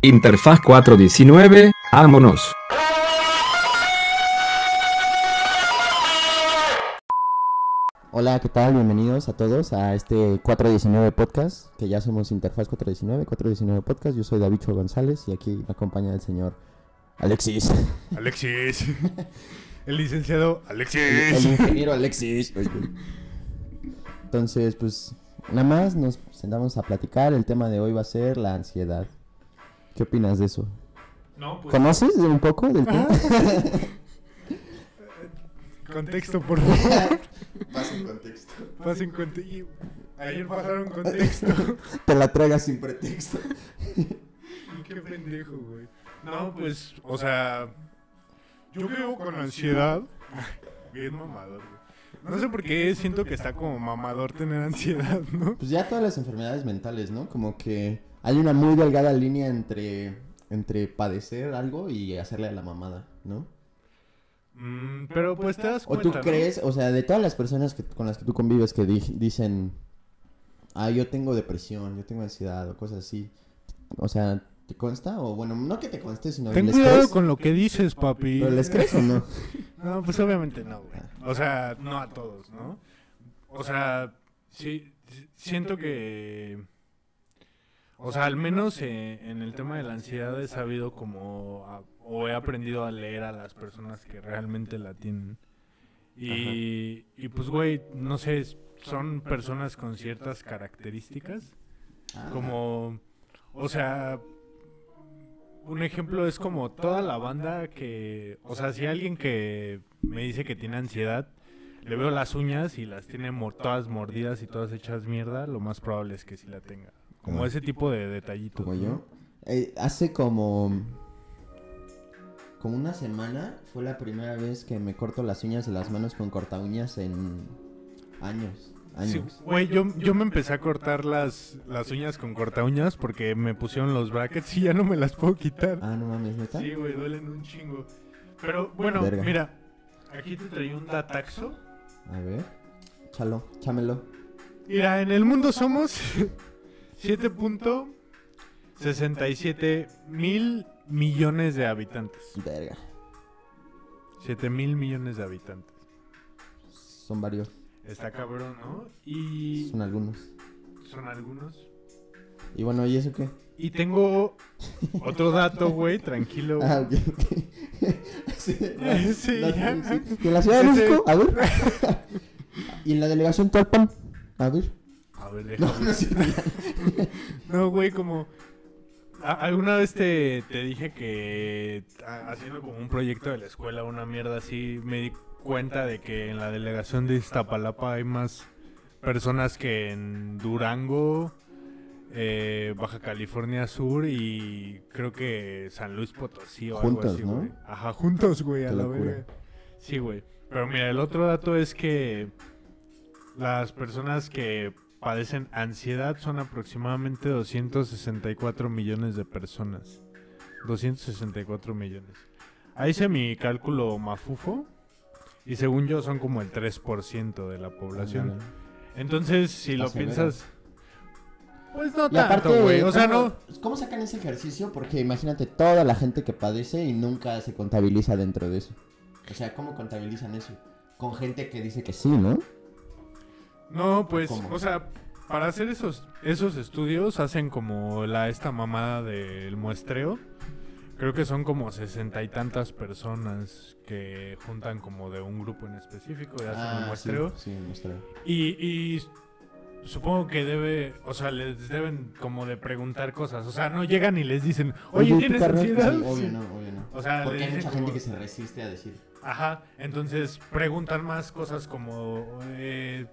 Interfaz 419, vámonos. Hola, ¿qué tal? Bienvenidos a todos a este 419 podcast, que ya somos Interfaz 419, 419 podcast. Yo soy David González y aquí me acompaña el señor Alexis. Alexis. El licenciado Alexis. El, el ingeniero Alexis. Entonces, pues nada más nos sentamos a platicar. El tema de hoy va a ser la ansiedad. ¿Qué opinas de eso? No, pues, ¿Conoces un poco del tema? contexto, por favor. Pasen contexto. Pasen contexto. Ayer pasaron contexto. Te la tragas sin pretexto. Qué pendejo, güey. No, pues, o sea, yo creo con ansiedad. Bien mamador, güey. No sé por qué siento que está como mamador tener ansiedad, ¿no? Pues ya todas las enfermedades mentales, ¿no? Como que hay una muy delgada línea entre, entre padecer algo y hacerle a la mamada, ¿no? Mm, pero pues te das ¿O cuenta, tú ¿no? crees, o sea, de todas las personas que, con las que tú convives que di- dicen, ah, yo tengo depresión, yo tengo ansiedad o cosas así, o sea, ¿te consta? O bueno, no que te conste, sino Ten ¿les cuidado crees? con lo que dices, papi. ¿Pero les crees o no? No, pues obviamente no, güey. O sea, no a todos, ¿no? O sea, sí, siento que... O sea, al menos eh, en el tema de la ansiedad he sabido como... a- o he aprendido a leer a las personas que realmente la tienen. Y, y pues, güey, no sé, son personas con ciertas características. Como, o sea, un ejemplo es como toda la banda que, o sea, si alguien que me dice que tiene ansiedad, le veo las uñas y las tiene todas mordidas y todas hechas mierda, lo más probable es que sí la tenga. Como ese tipo de detallitos. como yo. Eh, hace como... Como una semana fue la primera vez que me corto las uñas de las manos con corta uñas en años. Sí, Años. güey, yo, yo me empecé a cortar las, las uñas con corta uñas porque me pusieron los brackets y ya no me las puedo quitar. Ah, no mames, ¿neta? Sí, güey, duelen un chingo. Pero bueno, Verga. mira, aquí te traí un dataxo. A ver, échalo, chámelo. Mira, en el mundo somos 7.67 mil millones de habitantes. Verga, 7 mil millones de habitantes. son varios, Está cabrón, ¿no? Y son algunos. son algunos. Y bueno, ¿y eso qué? Y tengo otro dato, güey, tranquilo. Ah, ok, sí, Sí, ya. sí. ¿Y en la Ciudad de México? A ver. ¿Y en la delegación Tlalpan? A ver. A ver, No, déjame. no güey, como... a- Alguna vez te, te dije que haciendo como un proyecto de la escuela, una mierda así, me di cuenta de que en la delegación de Iztapalapa hay más personas que en Durango, eh, Baja California Sur y creo que San Luis Potosí o Juntos, algo así, ¿no? güey. Ajá, juntos, güey, a la verga. Sí, güey. Pero mira, el otro dato es que las personas que padecen ansiedad son aproximadamente 264 millones de personas. 264 millones. Ahí hice mi cálculo mafufo. Y según yo son como el 3% de la población. Entonces, si lo piensas... Pues no Y aparte, tanto, güey. O sea, ¿cómo- no... ¿Cómo sacan ese ejercicio? Porque imagínate toda la gente que padece y nunca se contabiliza dentro de eso. O sea, ¿cómo contabilizan eso? Con gente que dice que sí, ¿no? No, pues, ¿Cómo? o sea, para hacer esos, esos estudios hacen como la esta mamada del muestreo. Creo que son como sesenta y tantas personas que juntan como de un grupo en específico y hacen el Ah, muestreo. Sí, sí, muestreo. Y, y supongo que debe, o sea, les deben como de preguntar cosas. O sea, no llegan y les dicen, oye, ¿tu ¿tienes ansiedad? Sí, obvio no, obvio no. O sea, Porque hay mucha gente que se resiste a decir. Ajá, entonces preguntan más cosas como eh,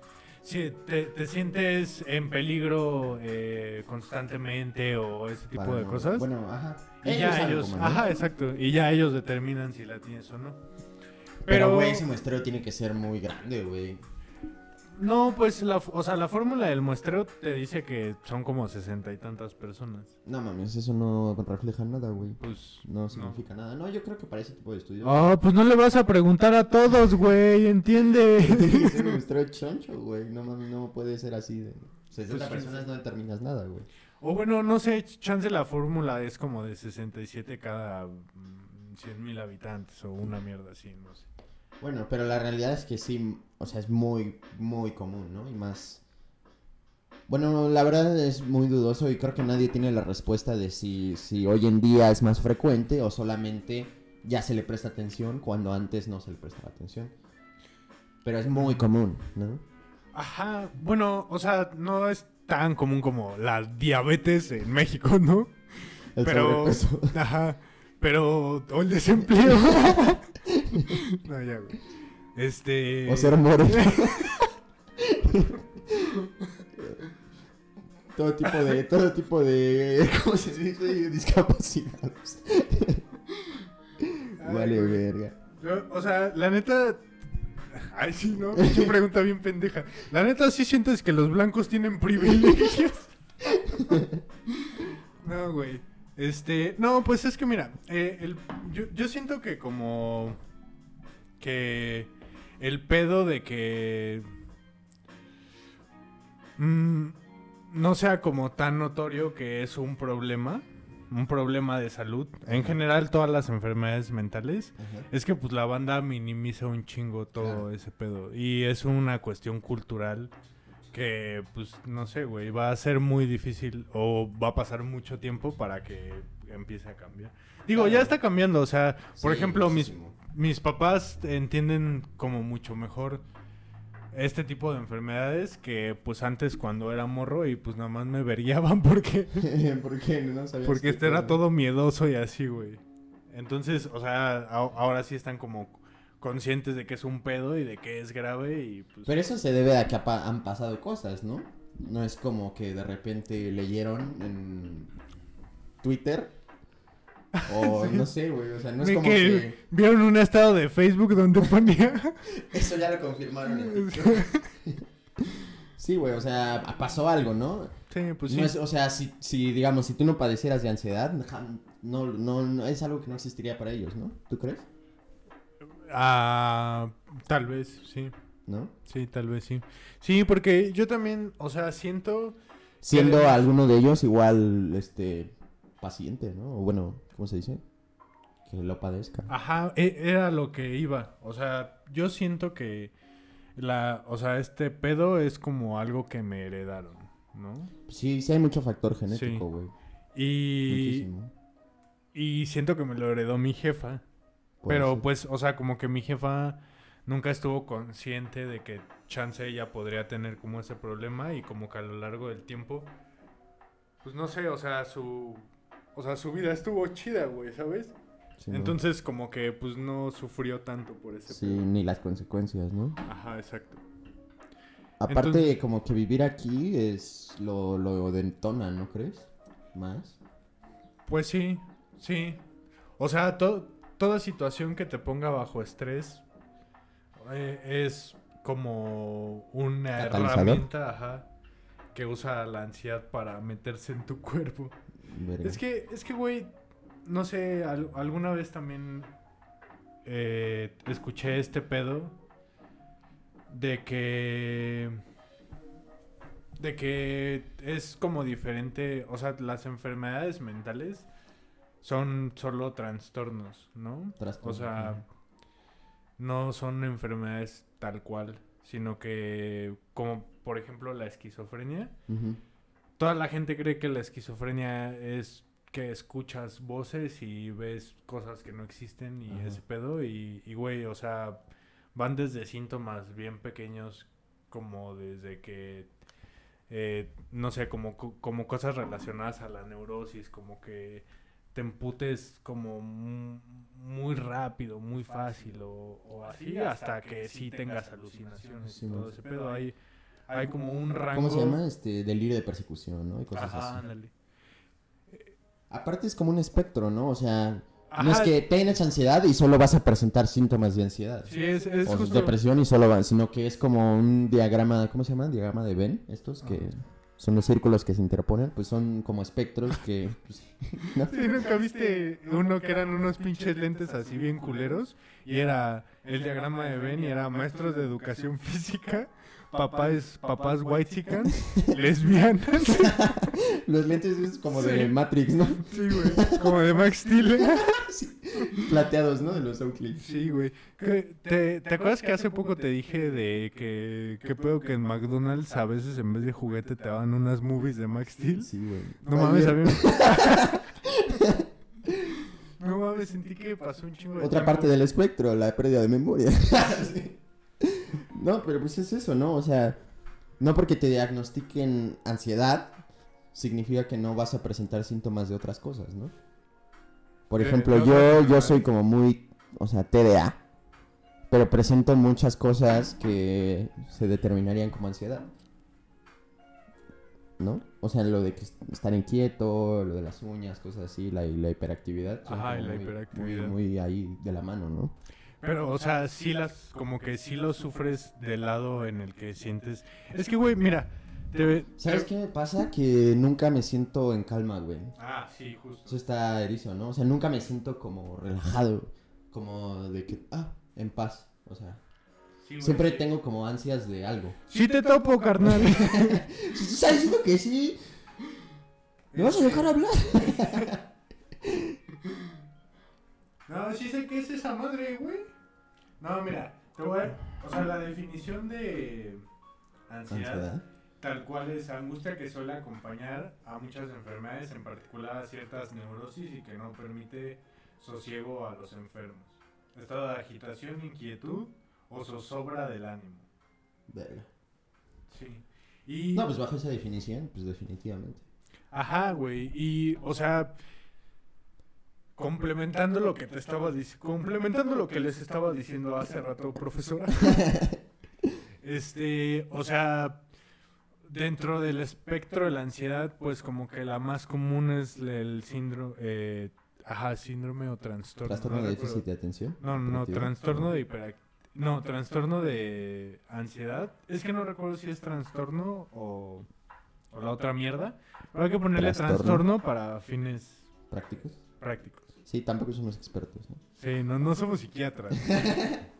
si te, te sientes en peligro eh, constantemente o ese tipo de cosas. Bueno, ajá. y ya ellos, cómo, ¿no? ajá, exacto, y ya ellos determinan si la tienes o no. Pero, güey, ese muestreo tiene que ser muy grande, güey. No, pues, la, o sea, la fórmula del muestreo te dice que son como sesenta y tantas personas. No mames, eso no refleja nada, güey. Pues, No significa nada. No, yo creo que para ese tipo de estudios. Oh, pues no le vas a preguntar a todos, güey, entiende. Ser un muestreo choncho, güey. No mames, no puede ser así de. 60 Pues, personas no determinas nada, güey. O bueno, no sé, chance la fórmula es como de 67 cada 100 mil habitantes o una mierda así, no sé. Bueno, pero la realidad es que sí, o sea, es muy, muy común, ¿no? Y más... Bueno, la verdad es muy dudoso y creo que nadie tiene la respuesta de si, si hoy en día es más frecuente o solamente ya se le presta atención cuando antes no se le prestaba atención. Pero es muy común, ¿no? Ajá, bueno, o sea, no es tan común como la diabetes en México, ¿no? El pero, sobrepeso. ajá, pero, o el desempleo. no, ya, güey. Este... O ser moreno. todo tipo de, todo tipo de, ¿cómo se dice? Discapacidades. Vale, verga. Yo, O sea, la neta. Ay, sí, ¿no? Pinche pregunta bien pendeja. La neta, sí sientes que los blancos tienen privilegios. no, güey. Este. No, pues es que mira. eh, el- yo, yo siento que como. Que. El pedo de que. mm, no sea como tan notorio que es un problema. Un problema de salud. En general, todas las enfermedades mentales. Es que pues la banda minimiza un chingo todo Claro. ese pedo. Y es una cuestión cultural que pues no sé, güey, va a ser muy difícil o va a pasar mucho tiempo para que empiece a cambiar. Digo, Claro. ya está cambiando, o sea, por Sí, ejemplo, muchísimo. mis papás entienden como mucho mejor este tipo de enfermedades que pues antes cuando era morro y pues nada más me verillaban porque ¿Por qué no sabías porque este era todo miedoso y así, güey. Entonces, o sea, a- ahora sí están como conscientes de que es un pedo y de que es grave y pues... Pero eso se debe a que ha han pasado cosas, ¿no? No es como que de repente leyeron en Twitter o no sé, güey, o sea, no es como que, que... vieron un estado de Facebook donde ponía... Eso ya lo confirmaron en. Sí, güey, o sea, pasó algo, ¿no? sí, pues sí. No es- o sea, si, si, digamos, si tú no padecieras de ansiedad, no, no, no- es algo que no existiría para ellos, ¿no? ¿Tú crees? Ah, tal vez, sí. ¿No? Sí, tal vez sí. Sí, porque yo también, o sea, siento... Siendo alguno de ellos igual, este, paciente, ¿no? O bueno, ¿cómo se dice? Que lo padezca. Ajá, e- era lo que iba. O sea, yo siento que la, o sea, este pedo es como algo que me heredaron, ¿no? Sí, sí hay mucho factor genético, güey. Y, Muchísimo. y siento que me lo heredó mi jefa. Pero ser. pues, o sea, como que mi jefa nunca estuvo consciente de que chance ella podría tener como ese problema y como que a lo largo del tiempo, pues no sé, o sea, su, o sea, su vida estuvo chida, güey, ¿sabes? Sí, ¿no? Entonces como que pues no sufrió tanto por ese Sí, pedo. ni las consecuencias, ¿no? Ajá, exacto. Aparte, Entonces- como que vivir aquí es lo, lo detona, ¿no crees? Más. Pues sí, sí. O sea, to- toda situación que te ponga bajo estrés eh, es como una herramienta ajá, que usa la ansiedad para meterse en tu cuerpo. Verga. Es que, es que, güey, no sé, al- alguna vez también eh, escuché este pedo de que de que es como diferente, o sea, las enfermedades mentales son solo trastornos, ¿no? Trastornos, O sea, no son enfermedades tal cual, sino que como por ejemplo la esquizofrenia. Toda la gente cree que la esquizofrenia es que escuchas voces y ves cosas que no existen y Ajá. ese pedo y, y, güey, o sea, van desde síntomas bien pequeños como desde que, eh, no sé, como, co- como cosas relacionadas a la neurosis, como que te emputes como mu- muy rápido, muy fácil o, o así, hasta que sí tengas alucinaciones Sí, y todo ese pedo. Hay, hay como un rango... ¿Cómo se llama? Este, delirio de persecución, ¿no? Y cosas Ajá, así. ándale. Aparte es como un espectro, ¿no? O sea, no es que tienes ansiedad y solo vas a presentar síntomas de ansiedad. Sí, es, es o justo... depresión y solo va, sino que es como un diagrama, ¿cómo se llama? Diagrama de Venn, estos que son los círculos que se interponen, pues son como espectros que... pues, ¿no? Sí, ¿nunca viste uno que eran unos pinches lentes así bien culeros? Y era el diagrama de Ben y era maestros de educación física, papás, papás white lesbianas. Los lentes es como de Matrix, ¿no? Sí, güey. Como de Max Steel. Sí. Plateados, ¿no? De los Oakley. Sí, güey. Que- ¿Te, ¿Te acuerdas que hace poco te dije de que, que pedo que en McDonald's a veces en vez de juguete te daban unas movies de Max Steel? Sí, güey. No mames, Ayer- había... No mames, sentí que pasó un chingo de Otra tiempo. parte del espectro, la pérdida de memoria. Sí. No, pero pues es eso, ¿no? O sea, no porque te diagnostiquen ansiedad, significa que no vas a presentar síntomas de otras cosas, ¿no? Por ejemplo, yo, yo soy como muy, o sea, TDA, pero presento muchas cosas que se determinarían como ansiedad. ¿No? O sea, lo de que est- estar inquieto, lo de las uñas, cosas así, la, la hiperactividad. Ajá, y la muy- hiperactividad. Muy, muy ahí de la mano, ¿no? Pero, o sea, sí las, como que sí lo sufres del lado en el que sientes... Es que, güey, mira, te... ¿Sabes qué me pasa? Que nunca me siento en calma, güey. Ah, sí, justo. Eso está erizo, ¿no? O sea, nunca me siento como relajado, como de que, ah, en paz. O sea, Sí, güey, siempre sí. tengo como ansias de algo. Sí te topo, carnal. Si tú estás diciendo que sí, ¿me vas a dejar hablar? No, sí sé qué es esa madre, güey. No, mira, te voy a... O sea, la definición de ansiedad, Ansiedad. tal cual es angustia que suele acompañar a muchas enfermedades, en particular a ciertas neurosis y que no permite sosiego a los enfermos. Estado de agitación, inquietud o zozobra del ánimo. Verga. Sí. Y... No, pues bajo esa definición, pues definitivamente. Ajá, güey. Y, o sea, complementando lo que te estaba diciendo, complementando lo que les estaba diciendo hace rato, profesora. este, o sea, dentro del espectro de la ansiedad, pues como que la más común es el síndrome, eh, ajá, síndrome o trastorno. Trastorno no de déficit de atención. No, no, no, trastorno de. No, trastorno de ansiedad. Es que no recuerdo si es trastorno o, o la otra mierda. Pero hay que ponerle Trastorno. trastorno para fines ¿Prácticos? prácticos. Sí, tampoco somos expertos, ¿no? Sí, no, no somos psiquiatras.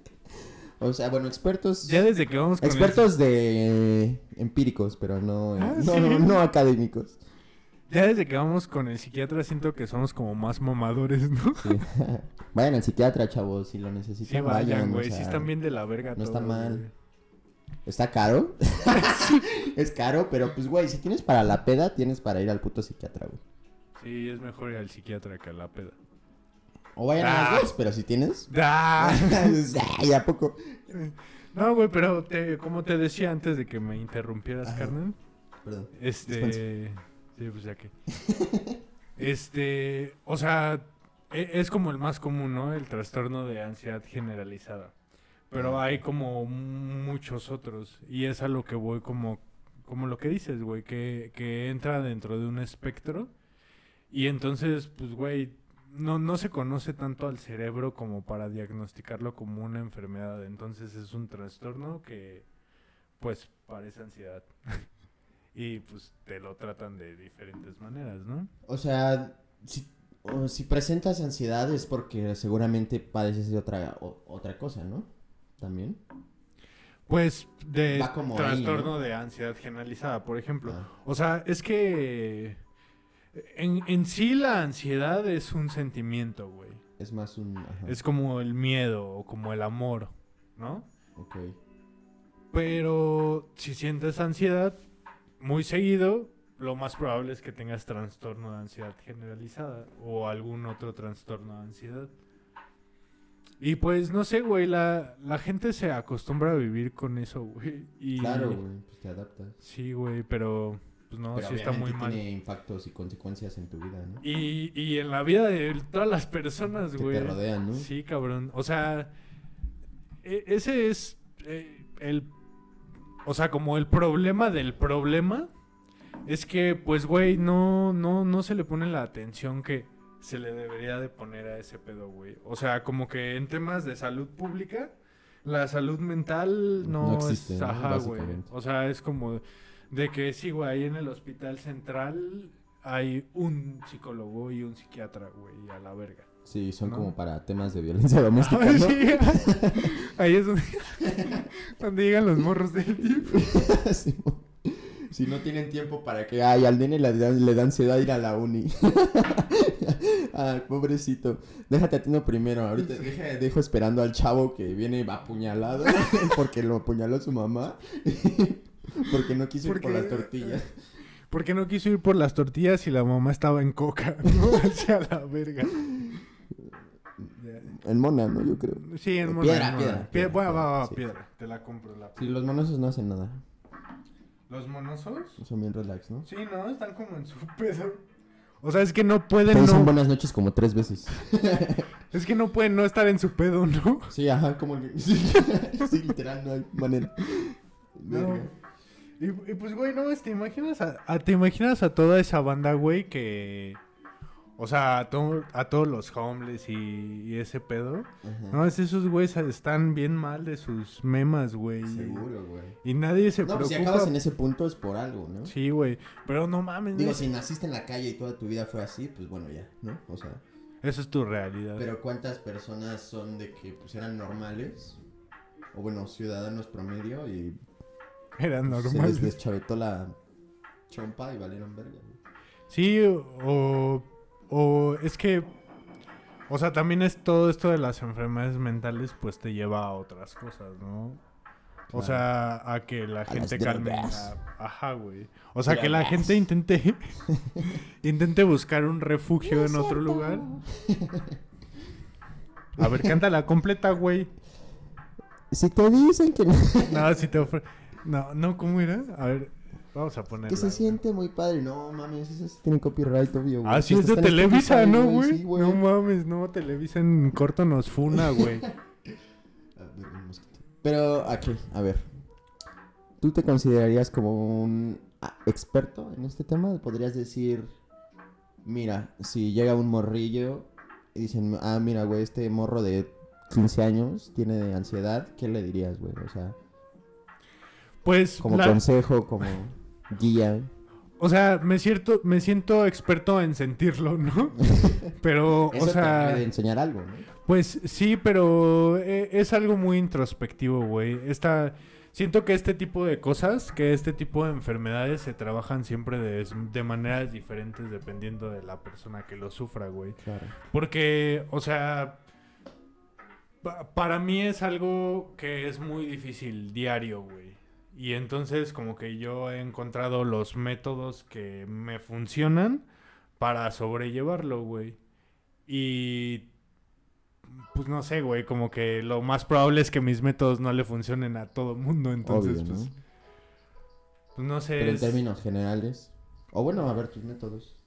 O sea, bueno, expertos... Ya desde que vamos con el- Expertos de eh, empíricos, pero no, Ah, no, sí. no, no académicos. ya desde que vamos con el psiquiatra siento que somos como más mamadores, ¿no? Sí. vayan al psiquiatra, chavos, si lo necesitan. Sí, vayan, o güey. sea, sí están bien de la verga no está mal. Está caro. es caro, pero pues, güey, si tienes para la peda, tienes para ir al puto psiquiatra, güey. Sí, es mejor ir al psiquiatra que a la peda. O vayan a Ah. las dos, pero si tienes. ¡Ah! Ay, ¿a poco? No, güey, pero te, como te decía antes de que me interrumpieras, Ajá. carnal. Perdón. Este. Sí, pues ya que. Este. O sea, e- es como el más común, ¿no? El trastorno de ansiedad generalizada. Pero hay como muchos otros. Y es a lo que voy como. Como lo que dices, güey. Que, que entra dentro de un espectro. Y entonces, pues, güey. No, no se conoce tanto al cerebro como para diagnosticarlo como una enfermedad. Entonces es un trastorno que, pues, parece ansiedad. y pues te lo tratan de diferentes maneras, ¿no? O sea, si, o si presentas ansiedad es porque seguramente padeces de otra, o- otra cosa, ¿no? También. Pues de ahí, trastorno ¿no? de ansiedad generalizada, por ejemplo. Ah. O sea, es que en, en sí la ansiedad es un sentimiento, güey. Es más un. Ajá. Es como el miedo o como el amor, ¿no? Ok. Pero si sientes ansiedad muy seguido, lo más probable es que tengas trastorno de ansiedad generalizada o algún otro trastorno de ansiedad. Y pues no sé, güey, la, la gente se acostumbra a vivir con eso, güey. Y Claro, güey, pues te adaptas. Sí, güey, pero pues no, Pero sí está muy mal. tiene impactos y consecuencias en tu vida, ¿no? Y, y en la vida de todas las personas, que güey. te rodean, ¿no? Sí, cabrón. O sea, e- ese es eh, el... O sea, como el problema del problema es que, pues, güey, no, no, no se le pone la atención que se le debería de poner a ese pedo, güey. O sea, como que en temas de salud pública, la salud mental no, No existe, es... Ajá, güey. O sea, es como de que sí, güey, ahí en el hospital central hay un psicólogo y un psiquiatra, güey, a la verga. Sí, son ¿No? como para temas de violencia doméstica, ¿no? sí. Ahí es donde, donde llegan los morros del sí, mo- si no tienen tiempo para que, ay, al nene le dan, le da ansiedad ir a la uni. ay, pobrecito. Déjate atiendo primero. Ahorita deja- dejo esperando al chavo que viene apuñalado porque lo apuñaló su mamá. Porque no quiso ir por las tortillas. Porque no quiso ir por las tortillas y la mamá estaba en coca, ¿no? Hacia la verga. En mona, ¿no? Yo creo. Sí, en mona, piedra, en mona. piedra, Pie- piedra, va, va, va, sí. piedra. Te la compro la Sí, los monosos no hacen nada. ¿Los monosos? Son bien relax, ¿no? Sí, no, están como en su pedo. O sea, es que no pueden dicen no. buenas noches como tres veces. Es que no pueden no estar en su pedo, ¿no? Sí, ajá, como sí, literal, no hay manera. No. Y, y pues, güey, no, te imaginas a, a- te imaginas a toda esa banda, güey, que. O sea, a, to- a todos los homeless y, y ese pedo. Ajá. No, es esos güeyes están bien mal de sus memas, güey. Seguro, güey. Y nadie se No, pues si preocupa. acabas en ese punto es por algo, ¿no? Sí, güey. Pero no mames, Digo, si naciste en la calle y toda tu vida fue así, pues bueno, ya, ¿no? O sea, Esa es tu realidad. pero ¿cuántas personas son de que pues eran normales? O bueno, ciudadanos promedio y Era se les normal. deschavetó la chompa y valieron verga, güey. Sí, o, o es que, o sea, también es todo esto de las enfermedades mentales, pues te lleva a otras cosas, ¿no? O sea, a que la gente calme. Ajá, güey. O sea, que la gente intente, intente buscar un refugio en otro lugar. A ver, cántala completa, güey. Si te dicen que, No, si te ofre... No, no, ¿cómo era? A ver, vamos a ponerla. que se siente muy padre, no mames, eso sí tiene copyright, obvio, güey. Ah, sí, es de Televisa, ¿no, güey? Sí, güey. no mames, no, Televisa en corto nos funa, güey. Pero aquí, a ver. ¿Tú te considerarías como un ah, experto en este tema? ¿Podrías decir, mira, si llega un morrillo y dicen, ah, mira, güey, este morro de 15 años tiene ansiedad, ¿qué le dirías, güey? O sea, Pues, como la- consejo, como guía. o sea, me, cierto, me siento experto en sentirlo, ¿no? Pero, Eso o te sea, debe de enseñar algo, ¿no? pues sí, pero eh, es algo muy introspectivo, güey. Esta, siento que este tipo de cosas, que este tipo de enfermedades se trabajan siempre de, de maneras diferentes dependiendo de la persona que lo sufra, güey. Claro. Porque, o sea, pa- para mí es algo que es muy difícil diario, güey. Y entonces como que yo he encontrado los métodos que me funcionan para sobrellevarlo, güey. Y pues no sé, güey, como que lo más probable es que mis métodos no le funcionen a todo mundo, entonces Obvio, ¿no? pues, pues no sé. Pero en es- términos generales. O bueno, a ver tus métodos.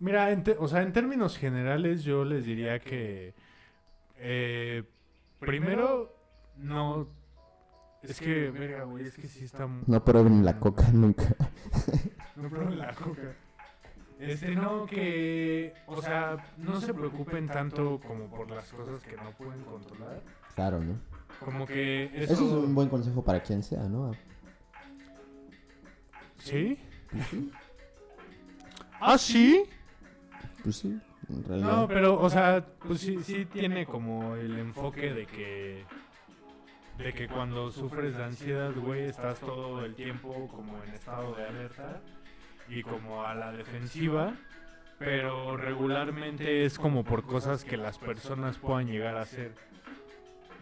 Mira, en te- o sea, en términos generales yo les diría que eh, primero no es que verga, güey, es que sí está No prueben la coca nunca. No prueben la coca. Este no que, o sea, no se preocupen tanto como por las cosas que no pueden controlar, Claro, ¿no? como que eso, Eso es un buen consejo para quien sea, ¿no? ¿Sí? ¿Ah, sí? Pues sí, en realidad. No, pero, o sea, pues sí, sí tiene como el enfoque de que. De que cuando sufres de ansiedad, güey, estás todo el tiempo como en estado de alerta y como a la defensiva, pero regularmente es como por cosas que las personas puedan llegar a hacer.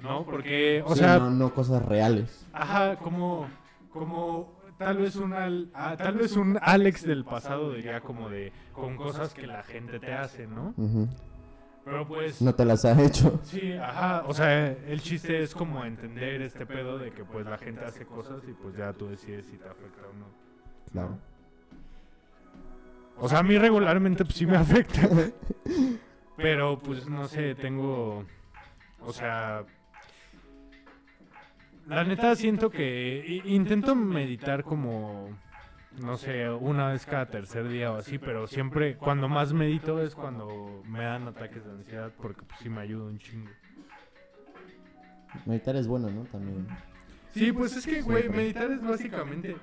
¿No? Porque, o Sí, sea, no, no cosas reales. Ajá, como, como tal vez un Al- ah, tal vez un Alex del pasado diría como de con cosas que la gente te hace, ¿no? Ujú. Pero pues No te las ha hecho. sí, ajá, o sea, el chiste es como entender este pedo de que pues la gente hace cosas y pues ya tú decides si te afecta o no. Claro. O sea, a mí regularmente pues sí me afecta. Pero pues no sé, tengo o sea, la neta siento que intento meditar como no sé, una vez cada tercer día o así, pero siempre cuando más medito es cuando me dan ataques de ansiedad porque pues sí me ayuda un chingo. Meditar es bueno, ¿no? También. Sí, pues es que, güey, meditar es básicamente,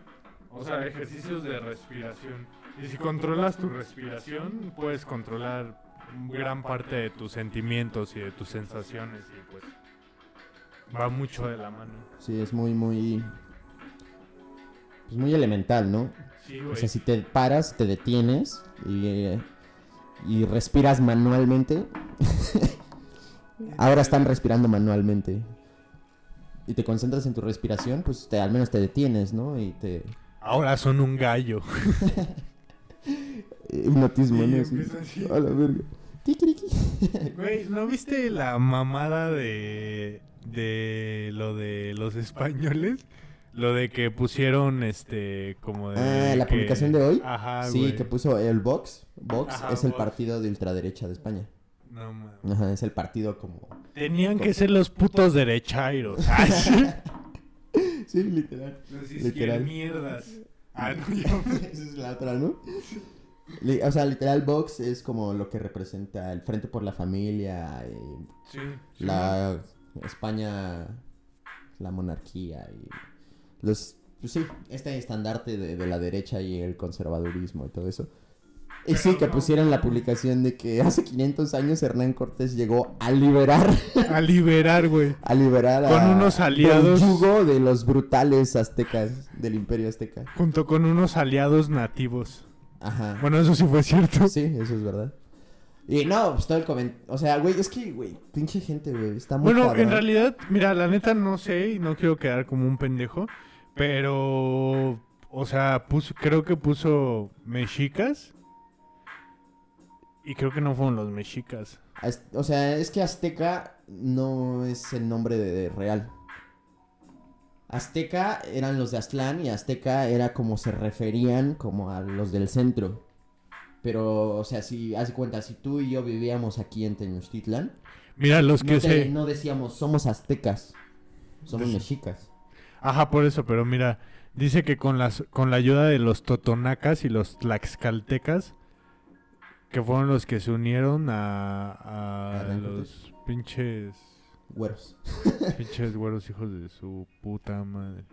o sea, ejercicios de respiración. Y si controlas tu respiración, puedes controlar gran parte de tus sentimientos y de tus sensaciones y pues va mucho de la mano. Sí, es muy, muy... pues, muy elemental, ¿no? Sí, O sea, si te paras, te detienes y, y respiras manualmente. Ahora están respirando manualmente. Y te concentras en tu respiración, pues te, al menos te detienes, ¿no? Y te... Ahora son un gallo. Hipnotismo, Sí, ¿no? así. A la verga. Güey, ¿no viste la mamada de, de lo de los españoles? Lo de que pusieron, este, como de... Ah, la que- publicación de hoy. Ajá, sí, güey. que puso el Vox. Vox Ajá, es el Vox. partido de ultraderecha de España. No, mames. Ajá, es el partido como... Tenían que ser los putos derechairos. Sí. Literal. Los Literal. izquierdmierdas. Ah, no, yo- Esa es la otra, ¿no? O sea, literal, Vox es como lo que representa el Frente por la Familia, y Sí. sí. la España, la monarquía y los... Pues sí, este estandarte de, de la derecha y el conservadurismo y todo eso. Y sí, que no. pusieron la publicación de que hace 500 años Hernán Cortés llegó a liberar, A liberar, güey. a liberar a, Con unos aliados. del yugo de los brutales aztecas del imperio azteca. Junto con unos aliados nativos. Ajá. Bueno, eso sí fue cierto. Sí, eso es verdad. Y no, pues todo el comentario. O sea, güey, es que, güey, pinche gente, güey, está muy Bueno, cabrón. en realidad, mira, la neta no sé y no quiero quedar como un pendejo, pero, o sea, puso, creo que puso mexicas y creo que no fueron los mexicas. O sea, es que Azteca no es el nombre de, de real. Azteca eran los de Aztlán y Azteca era como se referían como a los del centro. Pero, o sea, si, haz cuenta, si tú y yo vivíamos aquí en Tenochtitlan, Mira, los que no, te- sé. no decíamos somos aztecas, somos mexicas. Ajá, por eso, pero mira, dice que con las con la ayuda de los totonacas y los tlaxcaltecas que fueron los que se unieron a, los pinches Güeros. pinches güeros hijos de su puta madre.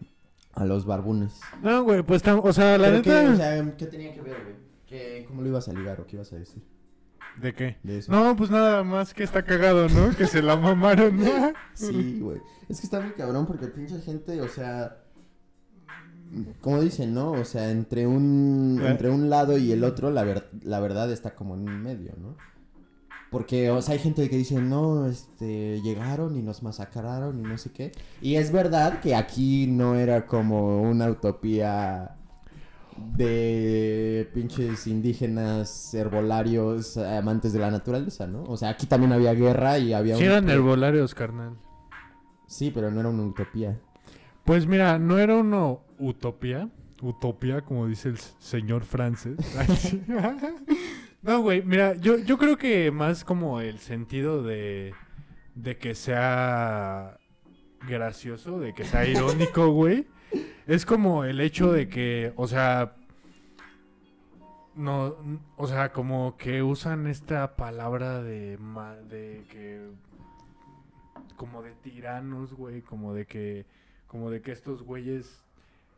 A los barbunes. No, güey, pues tam- o sea, la ¿Pero neta o sea, ¿qué tenía que ver, güey? ¿Qué- ¿Cómo lo ibas a ligar o qué ibas a decir ¿De qué? de eso? No, pues nada más que está cagado, ¿no? Que se la mamaron, ¿no? Sí, güey. Es que está muy cabrón porque pinche gente, o sea... Como dicen, ¿no? O sea, entre un, Eh. entre un lado y el otro, la, ver- la verdad está como en medio, ¿no? Porque, o sea, hay gente que dice, no, este, llegaron y nos masacraron y no sé qué. Y es verdad que aquí no era como una utopía de pinches indígenas, herbolarios, amantes de la naturaleza, ¿no? O sea, aquí también había guerra y había Sí un- eran herbolarios, carnal. Sí, pero no era una utopía. Pues mira, no era una utopía. Utopía, como dice el señor sí. no, güey, mira, yo, yo creo que más como el sentido de, de que sea gracioso, de que sea irónico, güey. Es como el hecho de que, o sea, no, o sea, como que usan esta palabra de, de que, como de tiranos, güey, como de que, como de que estos güeyes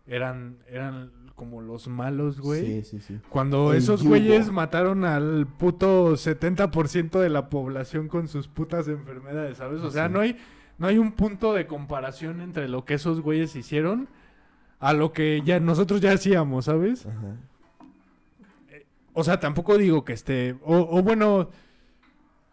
eran, eran como los malos, güey. Sí, sí, sí. Cuando El esos yugo. güeyes mataron al puto 70% de la población con sus putas enfermedades, ¿sabes? O sea, Sí. no hay no hay un punto de comparación entre lo que esos güeyes hicieron a lo que ya nosotros ya hacíamos, ¿sabes? Ajá. O sea, tampoco digo que esté o, o bueno,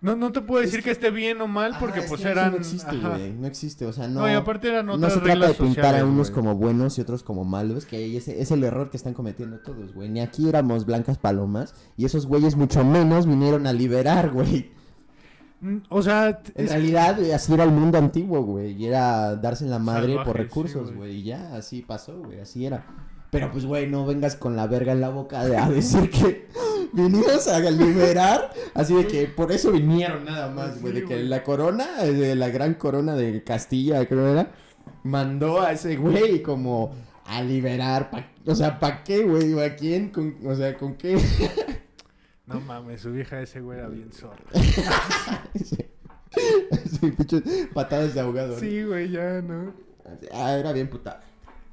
no, no te puedo decir que, esté bien o mal porque Ajá, es pues que eran No existe, güey. No existe, o sea, no... No, y aparte eran no se trata de pintar a unos como buenos y otros como malos, que ese es el error que están cometiendo todos, güey. Ni aquí éramos blancas palomas y esos güeyes mucho menos vinieron a liberar, güey. Mm, O sea, En es- realidad, eh, así era el mundo antiguo, güey. Y era darse en la madre Salvaje, por sí, recursos, güey. güey. y ya, así pasó, güey. Así era. Pero pues, güey, no vengas con la verga en la boca de, a decir que vinimos a liberar. Así de que por eso vinieron nada más, güey. Sí, de que güey. la corona, eh, de la gran corona de Castilla, creo era, mandó a ese güey como a liberar. pa- o sea, ¿para qué, güey? ¿A quién? Con- o sea, ¿con qué? no mames, su vieja ese güey era bien sorda. sí, Sí, pinches patadas de ahogado. ¿no? Sí, güey, ya, ¿no? Ah, era bien puta.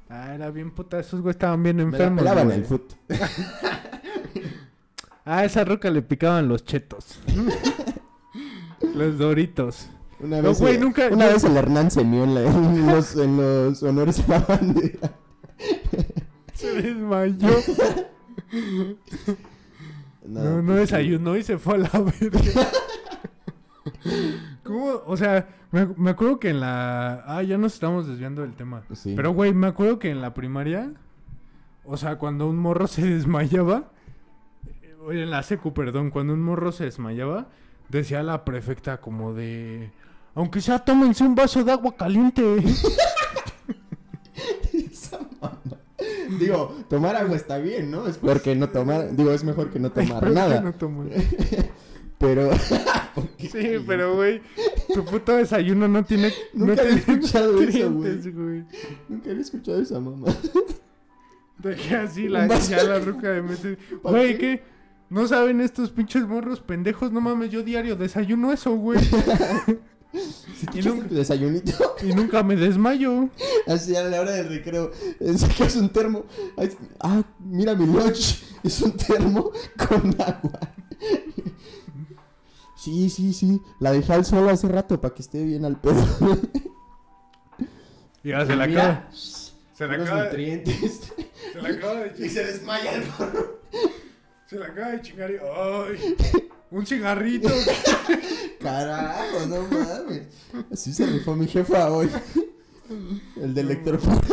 Ah, era bien puta, esos güeyes estaban bien Me la enfermos. pelaban güey. el foot. Ah, a esa roca le picaban los chetos. los doritos. Una No, vez, güey, eh, nunca- una yo- vez el Hernán se mió en, la- en los, en los honores a la bandera. Sí, desmayó. No, no pues, desayunó y se fue a la verga. ¿Cómo? O sea, me, me acuerdo que en la... Ah, ya nos estamos desviando del tema. Sí. Pero, güey, me acuerdo que en la primaria... O sea, cuando un morro se desmayaba... eh, Oye, en la secu, perdón. Cuando un morro se desmayaba... Decía la prefecta como de... Aunque sea, tómense un vaso de agua caliente. Digo, tomar agua está bien, ¿no? Es peor que no tomar. Digo, es mejor que no tomar que nada. no tomo. Pero. Sí, pero, güey, tu puto desayuno no tiene... Nunca no había escuchado eso, güey. Nunca había escuchado esa mamá. Dejé así la, ya la ruca de meter. ¿Para Güey, qué? ¿qué? ¿No saben estos pinches morros pendejos? No mames, yo diario desayuno eso, güey. Si te Y nunca- tu desayunito, Y nunca me desmayo. así a la hora del recreo, eh, sacas un termo. Ay, Ah, mira mi lunch. Es un termo con agua. Sí, sí, sí. La dejé al sol hace rato para que esté bien al pedo. Y ya se la Mira, acaba. Se la acaba, nutrientes. se la acaba de Y chingar. se desmaya el morro. Se la acaba de chingar y. ¡Ay! Un cigarrito. Carajo, no mames. Así se rifó mi jefa hoy. El del electrofono.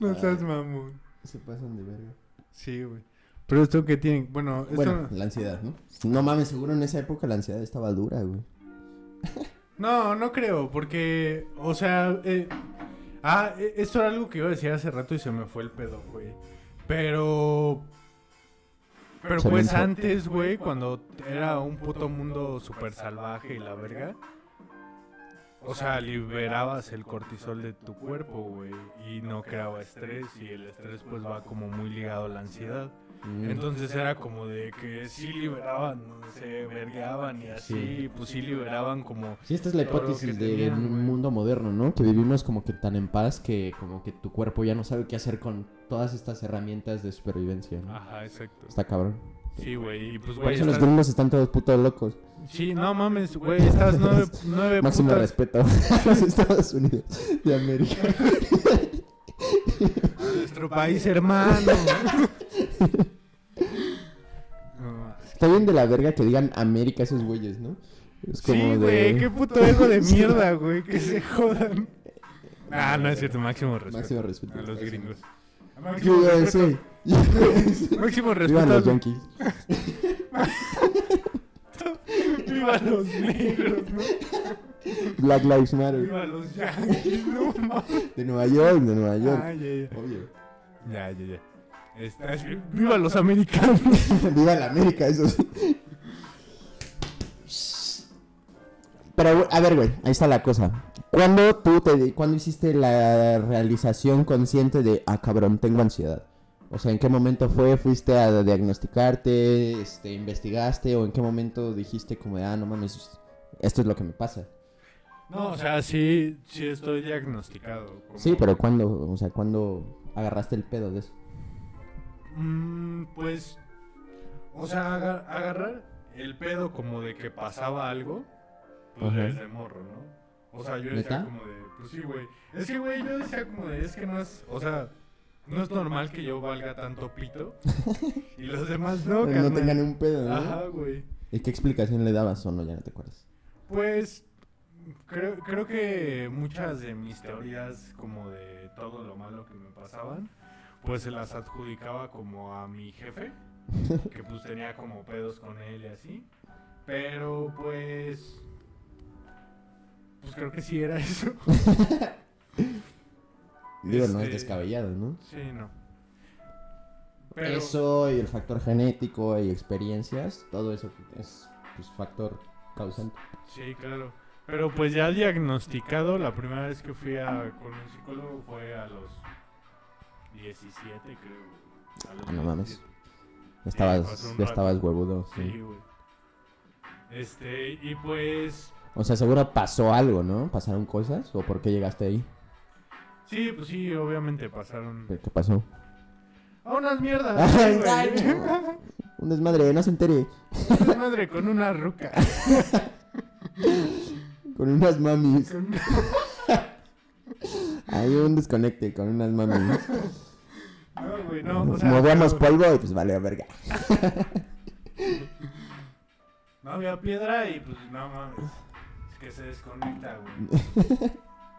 No seas mamón. Se pasan de verga. Sí, güey. Pero esto que tienen. Bueno, esto. Bueno, la ansiedad, ¿no? No mames, seguro en esa época la ansiedad estaba dura, güey. No, no creo, porque, o sea, eh, ah, eh, esto era algo que iba a decir hace rato y se me fue el pedo, güey. Pero, pero pues antes, güey, cuando era un puto mundo súper salvaje y la verga, o sea, liberabas el cortisol de tu cuerpo, güey, y no creaba estrés y el estrés pues va como muy ligado a la ansiedad. Mm. Entonces era como de que sí liberaban, no sé, vergueaban y así, Sí. pues sí liberaban como... Sí, esta es la hipótesis que de tenían, un güey. mundo moderno, ¿no? Que vivimos como que tan en paz que como que tu cuerpo ya no sabe qué hacer con todas estas herramientas de supervivencia, ¿no? Ajá, exacto. Está cabrón. Sí, güey, y pues, Por güey, eso los gringos están todos putos locos. Sí, no mames, güey, estás nueve, nueve Máximo putas... respeto a los Estados Unidos de América. nuestro país, hermano. Está bien de la verga que digan América esos güeyes, ¿no? Es como Sí, de... güey, qué puto ego de mierda, güey, que se jodan. Ah, no es cierto, máximo respeto. Máximo respeto. A los gringos. Máximo respeto, máximo Vivan respeto. los a- Yankees. Viva los negros, ¿no? Black Lives Matter. Viva los yankees, no mames. De Nueva York, de Nueva York. Ah, ya, ya. Obvio. Ya, ya, ya. Está- es- viva los americanos. Viva la América, eso sí. Pero, a ver, güey, ahí está la cosa. ¿Cuándo tú te, cuándo hiciste la realización consciente de, ah, cabrón, tengo ansiedad? O sea, ¿en qué momento fue? ¿Fuiste a diagnosticarte? Este, ¿Investigaste? ¿O en qué momento dijiste como de, ah, no mames, esto es lo que me pasa? No, o sea, sí, sí estoy diagnosticado. como- Sí, pero ¿cuándo? O sea, ¿cuándo agarraste el pedo de eso? Mm, pues, o sea, aga- agarrar el pedo como de que pasaba algo, pues Ajá. desde morro, ¿no? O sea, yo ¿Neta? decía como de, pues sí, güey. Es que, güey, yo decía como de, es que no es, o sea, no es normal que yo valga tanto pito y los demás no, no carnal. tengan un pedo, ¿no? Ajá, güey. ¿Y qué explicación le dabas o no? Ya no te acuerdas. Pues creo, creo que muchas de mis teorías como de todo lo malo que me pasaban, pues se las adjudicaba como a mi jefe, que pues tenía como pedos con él y así. Pero pues... Pues creo que sí era eso. Digo, no es Este, descabellado, ¿no? Sí, no. Pero, Eso y el factor genético y experiencias, todo eso es pues, factor causante. Sí, claro. Pero pues ya diagnosticado, la primera vez que fui a, con un psicólogo fue a los 17, creo. Ah, no mames. 17. Ya estabas, un ya estabas huevudo. sí. Sí, güey. Este, y pues... O sea, seguro pasó algo, ¿no? ¿Pasaron cosas? ¿O por qué llegaste ahí? Sí, pues sí, obviamente pasaron... ¿Qué pasó? ¡A unas mierdas! Ay, ay. Un desmadre, no se entere. Madre con una ruca. Con unas mamis. Con- Hay un desconecte con unas mamis. ¿No? Güey, no. O sea, Movíamos polvo y pues vale a verga. No había piedra y pues no mames. Es que se desconecta, güey.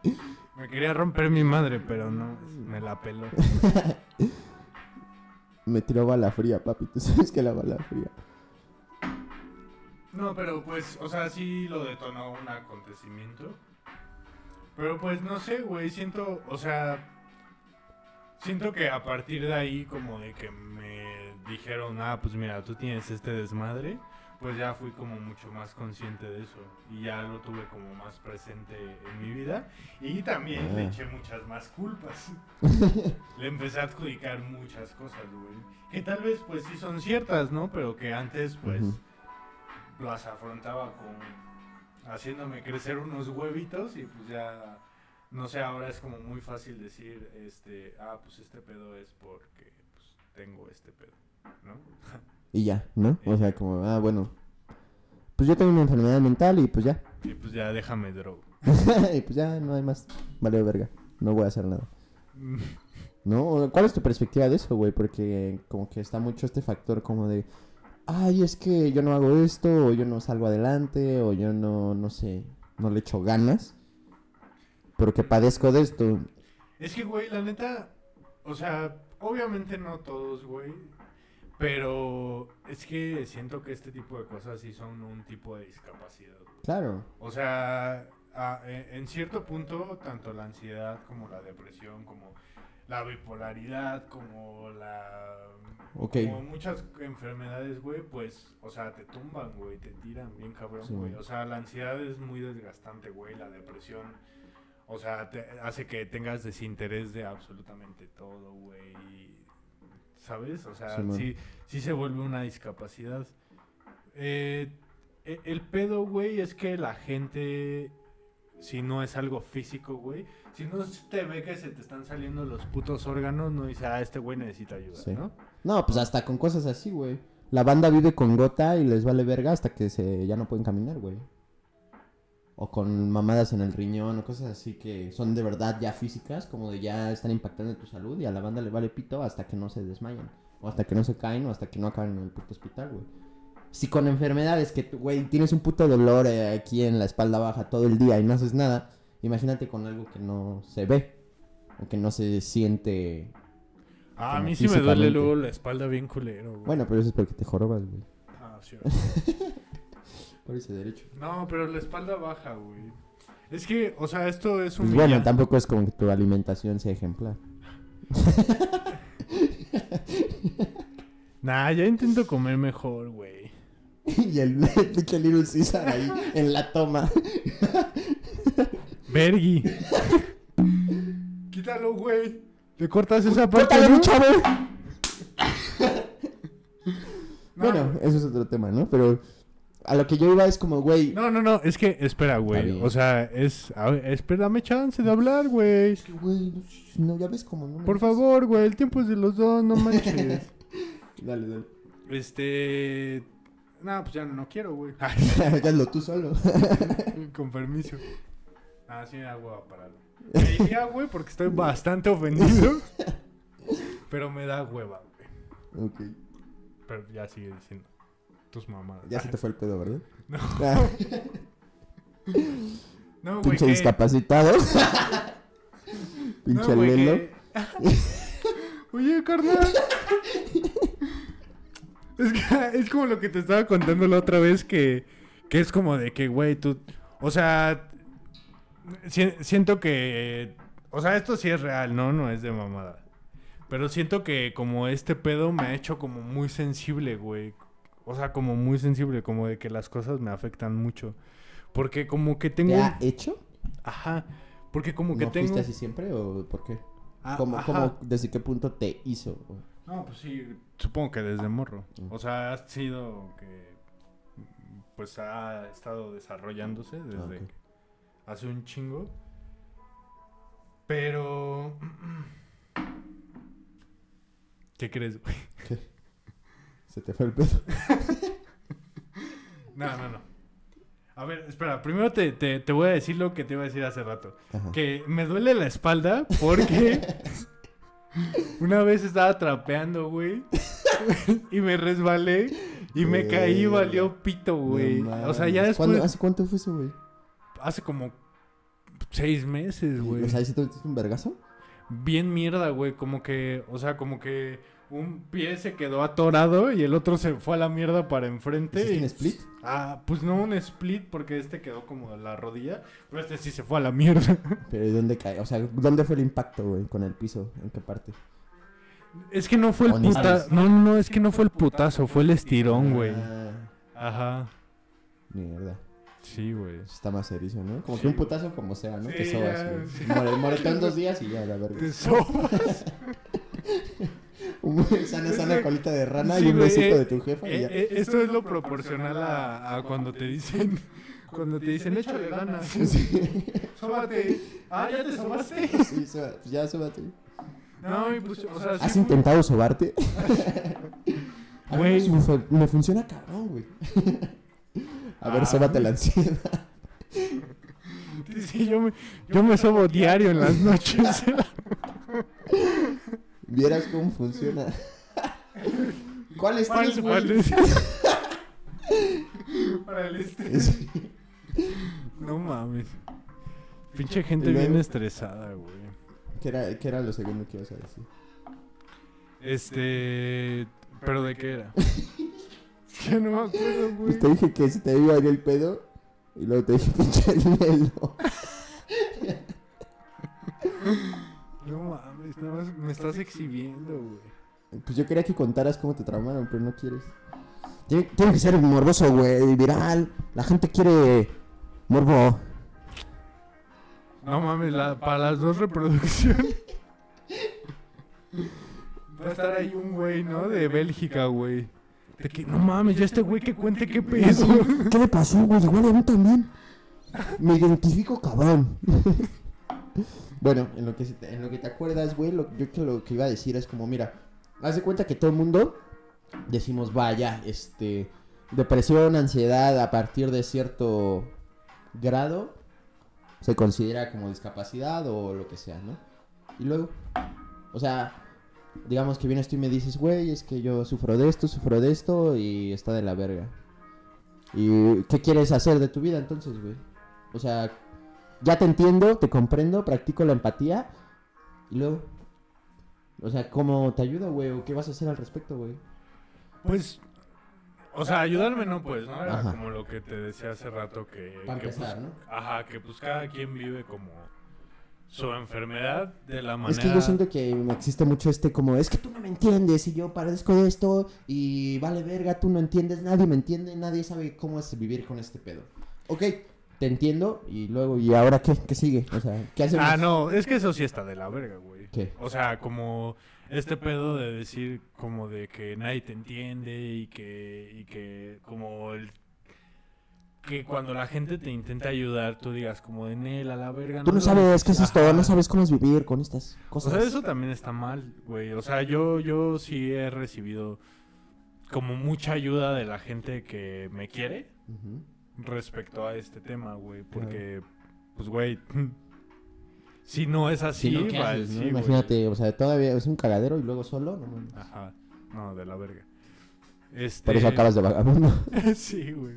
Me quería romper mi madre, pero no, me la peló. Me tiró bala fría, papi. Tú sabes que la bala fría. No, pero pues, o sea, sí lo detonó un acontecimiento. Pero pues no sé, güey, siento, o sea, siento que a partir de ahí como de que me dijeron, ah, pues mira, tú tienes este desmadre, pues ya fui como mucho más consciente de eso y ya lo tuve como más presente en mi vida y también le Ah. eché muchas más culpas. le empecé a adjudicar muchas cosas, güey, que tal vez pues sí son ciertas, ¿no? Pero que antes pues las afrontaba con haciéndome crecer unos huevitos y pues ya no sé, ahora es como muy fácil decir este, ah, pues este pedo es porque pues tengo este pedo, ¿no? Y ya, ¿no? O sea, como, ah, bueno. Pues yo tengo una enfermedad mental y pues ya. Y pues ya déjame droga. y pues ya no hay más. Vale, verga. No voy a hacer nada. ¿No? ¿Cuál es tu perspectiva de eso, güey? Porque como que está mucho este factor como de, ay, es que yo no hago esto, o yo no salgo adelante, o yo no, no sé, no le echo ganas. Pero que padezco de esto. Es que, güey, la neta, o sea, obviamente no todos, güey, pero es que siento que este tipo de cosas sí son un tipo de discapacidad. güey. Claro. O sea, a- en cierto punto, tanto la ansiedad como la depresión, como la bipolaridad, como la... Ok. Como muchas enfermedades, güey, pues, o sea, te tumban, güey, te tiran bien cabrón, Sí. güey. O sea, la ansiedad es muy desgastante, güey, la depresión, o sea, te hace que tengas desinterés de absolutamente todo, güey. ¿Sabes? O sea, Sí, sí, sí se vuelve una discapacidad. Eh, e- el pedo, güey, es que la gente, si no es algo físico, güey, si no te ve que se te están saliendo los putos órganos, no dice, ah, este güey necesita ayuda, Sí. ¿no? No, pues hasta con cosas así, güey. La banda vive con gota y les vale verga hasta que se ya no pueden caminar, güey. O con mamadas en el riñón o cosas así que son de verdad ya físicas, como de ya están impactando en tu salud y a la banda le vale pito hasta que no se desmayan. O hasta que no se caen o hasta que no acaban en el puto hospital, güey. Si con enfermedades que, güey, tienes un puto dolor eh, aquí en la espalda baja todo el día y no haces nada, imagínate con algo que no se ve o que no se siente. Ah, a mí sí me duele luego la espalda bien culero, güey. Bueno, pero eso es porque te jorobas, güey. Ah, sí, Derecho. No, pero la espalda baja, güey. Es que, o sea, esto es un... Pues bueno, tampoco es como que tu alimentación sea ejemplar. Nah, ya intento comer mejor, güey. y el pinche Little Caesar ahí en la toma. Vergi. Quítalo, güey. Te cortas esa parte, ¡Córtale. No, Bueno, eso es otro tema, ¿no? Pero a lo que yo iba es como, güey. No, no, no, es que, espera, güey. O sea, es... A espérame chance de hablar, güey. Es que, güey, no, ya ves como no me Por favor, güey, el tiempo es de los dos, no manches. Dale, dale. este... No, pues ya no quiero, güey. Hazlo tú solo. Con permiso. Ah, sí me da hueva pararlo. Me diría, güey, porque estoy bastante ofendido. Pero me da hueva, güey. ok. Pero ya sigue diciendo. Tus mamadas. Ya se te fue el pedo, ¿verdad? No. Ah, No, güey. pinche que- discapacitado. pinche no, güey, lelo. que- Oye, carnal. es, que, es como lo que te estaba contando la otra vez que, que es como de que, güey, tú... O sea, si- siento que... O sea, esto sí es real, ¿no? No es de mamada. Pero siento que como este pedo me ha hecho como muy sensible, güey. O sea, como muy sensible, como de que las cosas me afectan mucho. Porque como que tengo... ¿Te ha hecho? Ajá. Porque como que ¿No tengo... fuiste así siempre o por qué? Ah, ¿Cómo, ¿Desde qué punto te hizo? No, pues sí, supongo que desde morro. Mm. O sea, ha sido que pues ha estado desarrollándose desde Ah, que hace un chingo. Pero ¿Qué crees, güey? Se te fue el pedo. No, no, no. A ver, espera, primero te, te, te voy a decir lo que te iba a decir hace rato. Ajá. Que me duele la espalda porque una vez estaba trapeando, güey. y me resbalé y me caí y Verga. valió pito, güey. No o sea, ya mames. ¿Cuándo- después, ¿Hace cuánto fue eso, güey? hace como seis meses, güey. O sea, ¿sí te metiste un vergazo? Bien mierda, güey. Como que, o sea, como que un pie se quedó atorado y el otro se fue a la mierda para enfrente. ¿Hiciste y- un split? Ah, pues no un split porque este quedó como la rodilla, pero este sí se fue a la mierda. Pero ¿y dónde cae? O sea, ¿dónde fue el impacto, güey? Con el piso, ¿en qué parte? Es que no fue el putazo. No, no, no, es que no fue el putazo, fue el estirón, güey. Ah, Ajá. mierda. Sí, güey. Está más erizo, ¿no? Como Sí. que un putazo como sea, ¿no? Sí, Te sobas, güey. sí. More- moretón dos días y ya, la verga. Te sobas. Sana, sana colita de rana Sí, y un besito eh, de tu jefa y Eh, ya. eh, esto es lo proporcional a, a cuando te dicen. Cuando te dicen, échale ganas. Sí. Sóbate. Ah, ya te sobaste. Sí, pues ya, súbate. No, y pues, o sea, sí. ¿Has fue- intentado sobarte? Güey. Me, me funciona cabrón, güey. A ver, Ah. sóbate la ansiedad. Sí, yo me, yo me sobo diario en las noches. Vieras cómo funciona. ¿Cuál es ¿Cuál- es? Para el estrés. Sí. No mames. Pinche gente luego- bien estresada, güey. ¿Qué era, ¿Qué era lo segundo que ibas a decir? Este. ¿Pero de qué era? Ya no me acuerdo, güey. Pues te dije que se te iba a ir el pedo y luego te dije pinche hielo. No mames, nada más me estás exhibiendo, güey. Pues yo quería que contaras cómo te traumaron, pero no quieres. Tiene, tiene que ser morboso, güey, viral. La gente quiere morbo. No mames, la- para las dos reproducciones. Va a estar ahí un güey, ¿no? De Bélgica, güey. De que, no mames, ya este güey que cuente qué pedo. ¿Qué le pasó, güey? Igual a mí también. Me identifico cabrón. Bueno, en lo que, en lo que te acuerdas, güey, lo, yo que lo que iba a decir es como, mira, haz de cuenta que todo el mundo decimos, vaya, este, depresión, ansiedad a partir de cierto grado se considera como discapacidad o lo que sea, ¿no? Y luego, o sea, digamos que vienes tú y me dices, güey, es que yo sufro de esto, sufro de esto y está de la verga. ¿Y qué quieres hacer de tu vida entonces, güey? O sea, ya te entiendo, te comprendo, practico la empatía y luego, o sea, ¿cómo te ayuda, güey? ¿O qué vas a hacer al respecto, güey? Pues, o sea, ayudarme no, pues, ¿no? Era Ajá. como lo que te decía hace rato que... Para que, empezar, pues, ¿no? Ajá, que pues cada quien vive como su enfermedad de la manera... Es que yo siento que existe mucho este como, es que tú no me entiendes y yo padezco de esto y vale verga, tú no entiendes, nadie me entiende, nadie sabe cómo es vivir con este pedo. Ok, te entiendo y luego, ¿y ahora qué? ¿Qué sigue? O sea, ¿qué hacemos? Ah, no, es que eso sí está de la verga, güey. ¿Qué? O sea, como este pedo de decir como de que nadie te entiende y que, y que como el... Que cuando la gente te intenta ayudar, tú digas como de Nel, a la verga. Tú no sabes qué es esto, no sabes cómo es vivir con estas O cosas. sea, eso también está mal, güey. O sea, yo, yo sí he recibido como mucha ayuda de la gente que me quiere Ujú. Respecto a este tema, güey. Porque, pues, güey, si no es así, no, ¿qué va- haces, no? sí, güey. Imagínate, o sea, todavía es un cagadero y luego solo, no mames. Ajá. No, de la verga. Este... Por eso acabas de vagabundo. sí, güey.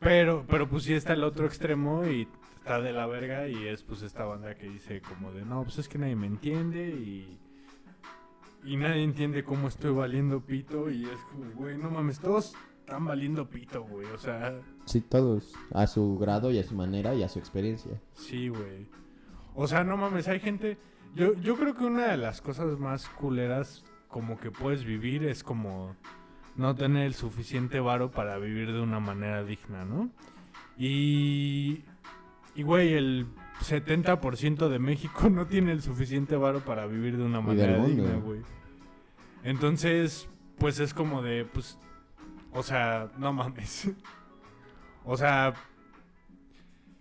Pero, pero pues sí está el otro extremo y está de la verga y es pues esta banda que dice como de no, pues es que nadie me entiende y... Y nadie entiende cómo estoy valiendo pito y es como, güey, no mames, todos están valiendo pito, güey. O sea, Sí, todos, a su grado y a su manera y a su experiencia. sí, güey. O sea, no mames, hay gente... Yo, yo creo que una de las cosas más culeras como que puedes vivir es como no tener el suficiente varo para vivir de una manera digna, ¿no? Y, y güey, el 70% de México no tiene el suficiente varo para vivir de una manera digna, güey. Entonces, pues es como de, pues, o sea, no mames. o sea,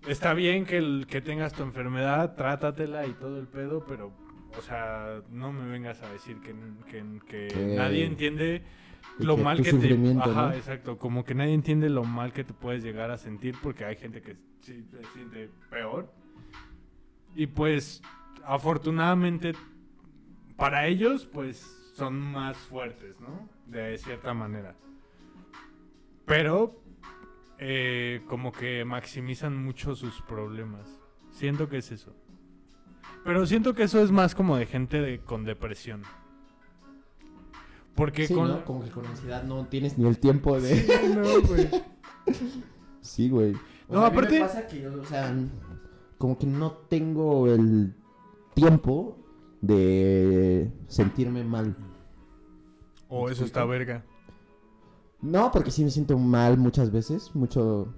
está bien que, el, que tengas tu enfermedad, trátatela y todo el pedo, pero, o sea, no me vengas a decir que, que- nadie entiende lo que mal que te... Ajá, ¿no? exacto, como que nadie entiende lo mal que te puedes llegar a sentir porque hay gente que sí se siente peor. Y pues, afortunadamente, para ellos, pues, son más fuertes, ¿no? De cierta manera. Pero, eh, como que maximizan mucho sus problemas. Siento que es eso. Pero siento que eso es más como de gente de- con depresión. Porque Sí, con... ¿no? Como que con ansiedad no tienes ni el tiempo de... No, güey. Sí, güey. O No, sea, a mí aparte- me pasa que, o sea, como que no tengo el tiempo de sentirme mal. Oh, eso está verga. No, porque sí me siento mal muchas veces, mucho...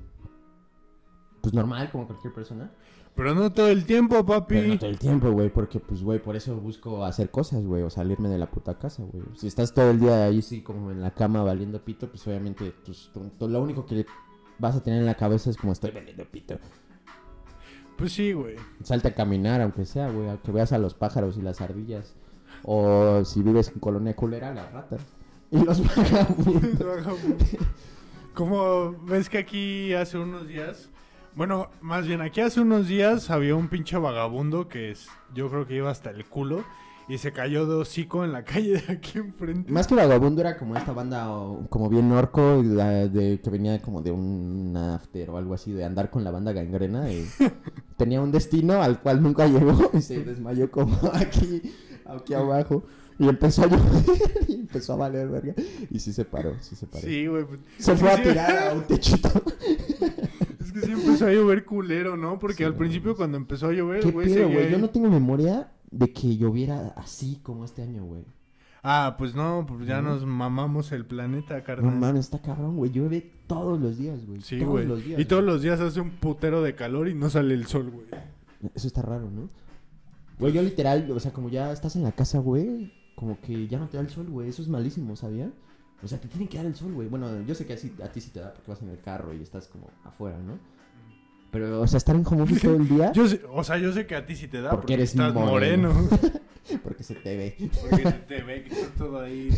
Pues normal, como cualquier persona. Pero no todo el tiempo, papi. Pero no todo el tiempo, güey, porque pues, güey, por eso busco hacer cosas, güey, o salirme de la puta casa, güey. Si estás todo el día ahí, sí, como en la cama valiendo pito, pues obviamente, pues, lo único que vas a tener en la cabeza es como estoy valiendo pito. Pues sí, güey. Salte a caminar, aunque sea, güey, que veas a los pájaros y las ardillas. O si vives en colonia culera, las ratas. Y los vagabundos. Como ves que aquí hace unos días, bueno, más bien aquí hace unos días había un pinche vagabundo que es, yo creo que iba hasta el culo y se cayó de hocico en la calle de aquí enfrente. Más que vagabundo era como esta banda, como bien orco, de, que venía como de un after o algo así, de andar con la banda gangrena. y tenía un destino al cual nunca llegó y se desmayó como aquí, aquí abajo. Y empezó a llover y empezó a valer verga. Y sí se paró, sí se paró. Sí, güey. pues, Se fue a tirar a un techito. Es que sí empezó a llover culero, ¿no? Porque Sí, al no principio cuando empezó a llover, ¿Qué güey, pedo, güey? Yo no tengo memoria de que lloviera así como este año, güey. Ah, pues no, pues ya ¿No? nos mamamos el planeta, No carnal. mames, está cabrón, güey. Llueve todos los días, güey. Sí, todos güey. los días. Y todos güey. los días hace un putero de calor y no sale el sol, güey. Eso está raro, ¿no? Güey, yo literal, o sea, como ya estás en la casa, güey, como que ya no te da el sol, güey. Eso es malísimo, ¿sabía? O sea, te tiene que dar el sol, güey. Bueno, yo sé que así, a ti sí te da porque vas en el carro y estás como afuera, ¿no? Pero, o sea, estar en home office todo el día, Yo sé- o sea, yo sé que a ti sí te da Porque porque, eres estás moreno. moreno. porque se te ve. porque se te ve que está todo ahí.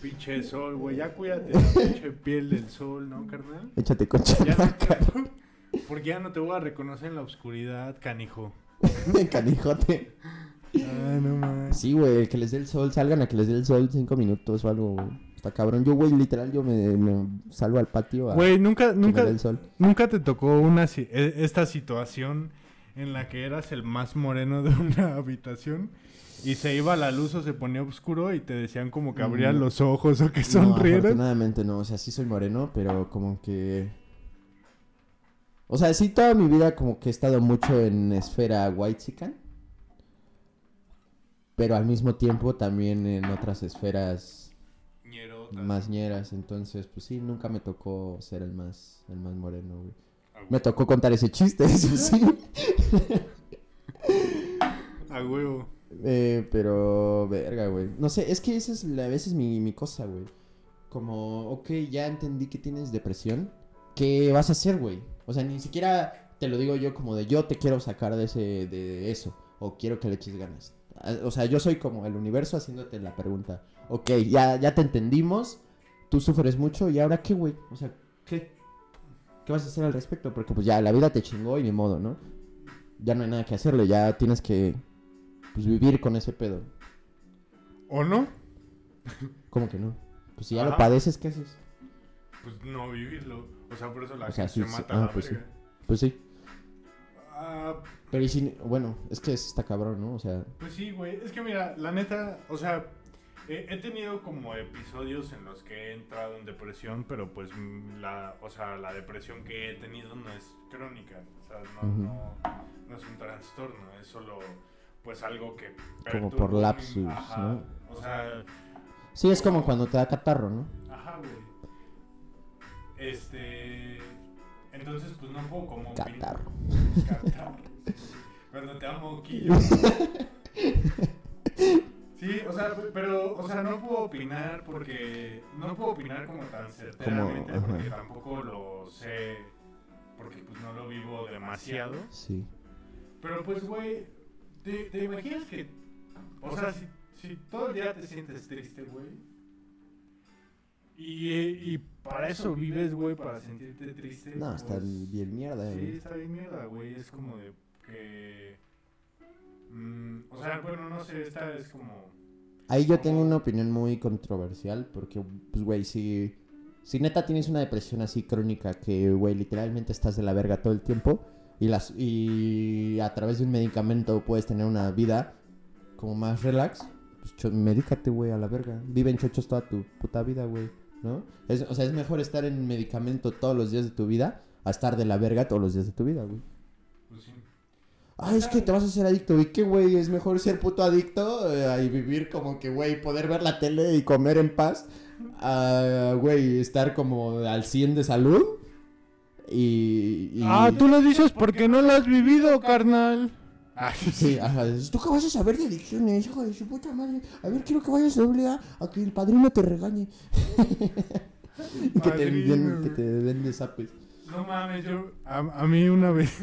Pinche sol, güey. Ya cuídate la pinche piel del sol, ¿no, carnal? Échate con Ya no porque ya no te voy a reconocer en la oscuridad, canijo. canijote. No mames. Sí, güey, que les dé el sol, salgan a que les dé el sol cinco minutos o algo, güey. Está cabrón. Yo, güey, literal, yo me, me salgo al patio a Güey, nunca, nunca, dé el sol. nunca te tocó una e- esta situación en la que eras el más moreno de una habitación y se iba la luz o se ponía oscuro y te decían como que abrías Mm. los ojos o que No, sonrieras. afortunadamente no, o sea, sí soy moreno, pero como que... O sea, sí toda mi vida como que he estado mucho en esfera white pero al mismo tiempo también en otras esferas Ñerotas. más ñeras, entonces pues sí, nunca me tocó ser el más, el más moreno, güey. Me tocó contar ese chiste, eso sí. A huevo. Eh, pero, verga, güey. No sé, es que esa es la- a veces mi, mi cosa, güey. Como, ok, ya entendí que tienes depresión. ¿Qué vas a hacer, güey? O sea, ni siquiera te lo digo yo como de yo te quiero sacar de ese, de eso. O quiero que le eches ganas. O sea, yo soy como el universo haciéndote la pregunta. Ok, ya, ya te entendimos. Tú sufres mucho. ¿Y ahora qué, güey? O sea, ¿qué? ¿Qué vas a hacer al respecto? Porque pues ya la vida te chingó y ni modo, ¿no? Ya no hay nada que hacerle. Ya tienes que pues vivir con ese pedo. ¿O no? ¿Cómo que no? Pues si ya Ajá. lo padeces, ¿qué haces? Pues no vivirlo. O sea, por eso la O sea, gente sí, se sí. mata Ah, la pues sí. Pues sí. Ah, Pero y si, bueno, es que está cabrón, ¿no? O sea, Pues sí, güey. Es que mira, la neta, o sea, he, he tenido como episodios en los que he entrado en depresión, pero pues la, o sea, la depresión que he tenido no es crónica, o sea, no, no, no es un trastorno, es solo pues algo que Como por lapsus, ajá, ¿no? O sea, sí es como cuando te da catarro, ¿no? ajá, güey. Este, entonces pues no puedo como Catarro. Catarro. Cuando te amo, moquillo. Sí, o sea, pero, o sea, no puedo opinar porque, no puedo opinar como tan certeramente Como, porque tampoco lo sé, porque pues no lo vivo demasiado. Sí. Pero pues, güey, ¿te, te imaginas que O sea, si, si todo el día te sientes triste, güey. Y, y para eso vives, güey, para sentirte triste. No, está pues, bien mierda, Sí, güey. está bien mierda, güey. Es como de que. mm, o sea, bueno, no sé, esta es como. Ahí yo tengo una opinión muy controversial porque, pues, güey, si, si neta tienes una depresión así crónica que, güey, literalmente estás de la verga todo el tiempo y, las, y a través de un medicamento puedes tener una vida como más relax, pues cho- medícate, güey, a la verga. Vive en chochos toda tu puta vida, güey, ¿no? Es, o sea, es mejor estar en medicamento todos los días de tu vida a estar de la verga todos los días de tu vida, güey. Pues sí. Ah, es que te vas a hacer adicto. ¿Y qué, güey? Es mejor ser puto adicto eh, y vivir como que, güey, poder ver la tele y comer en paz. a, güey, estar como al 100 de salud. Y. y- Ah, tú lo dices porque no lo has vivido, carnal. Ay, Sí, ajá. ¿Tú qué vas a saber de adicciones, hijo de su puta madre? A ver, quiero que vayas a doble A a que el padrino te regañe. y que te, den, que te den de zapes. No mames, yo. A, a mí una vez.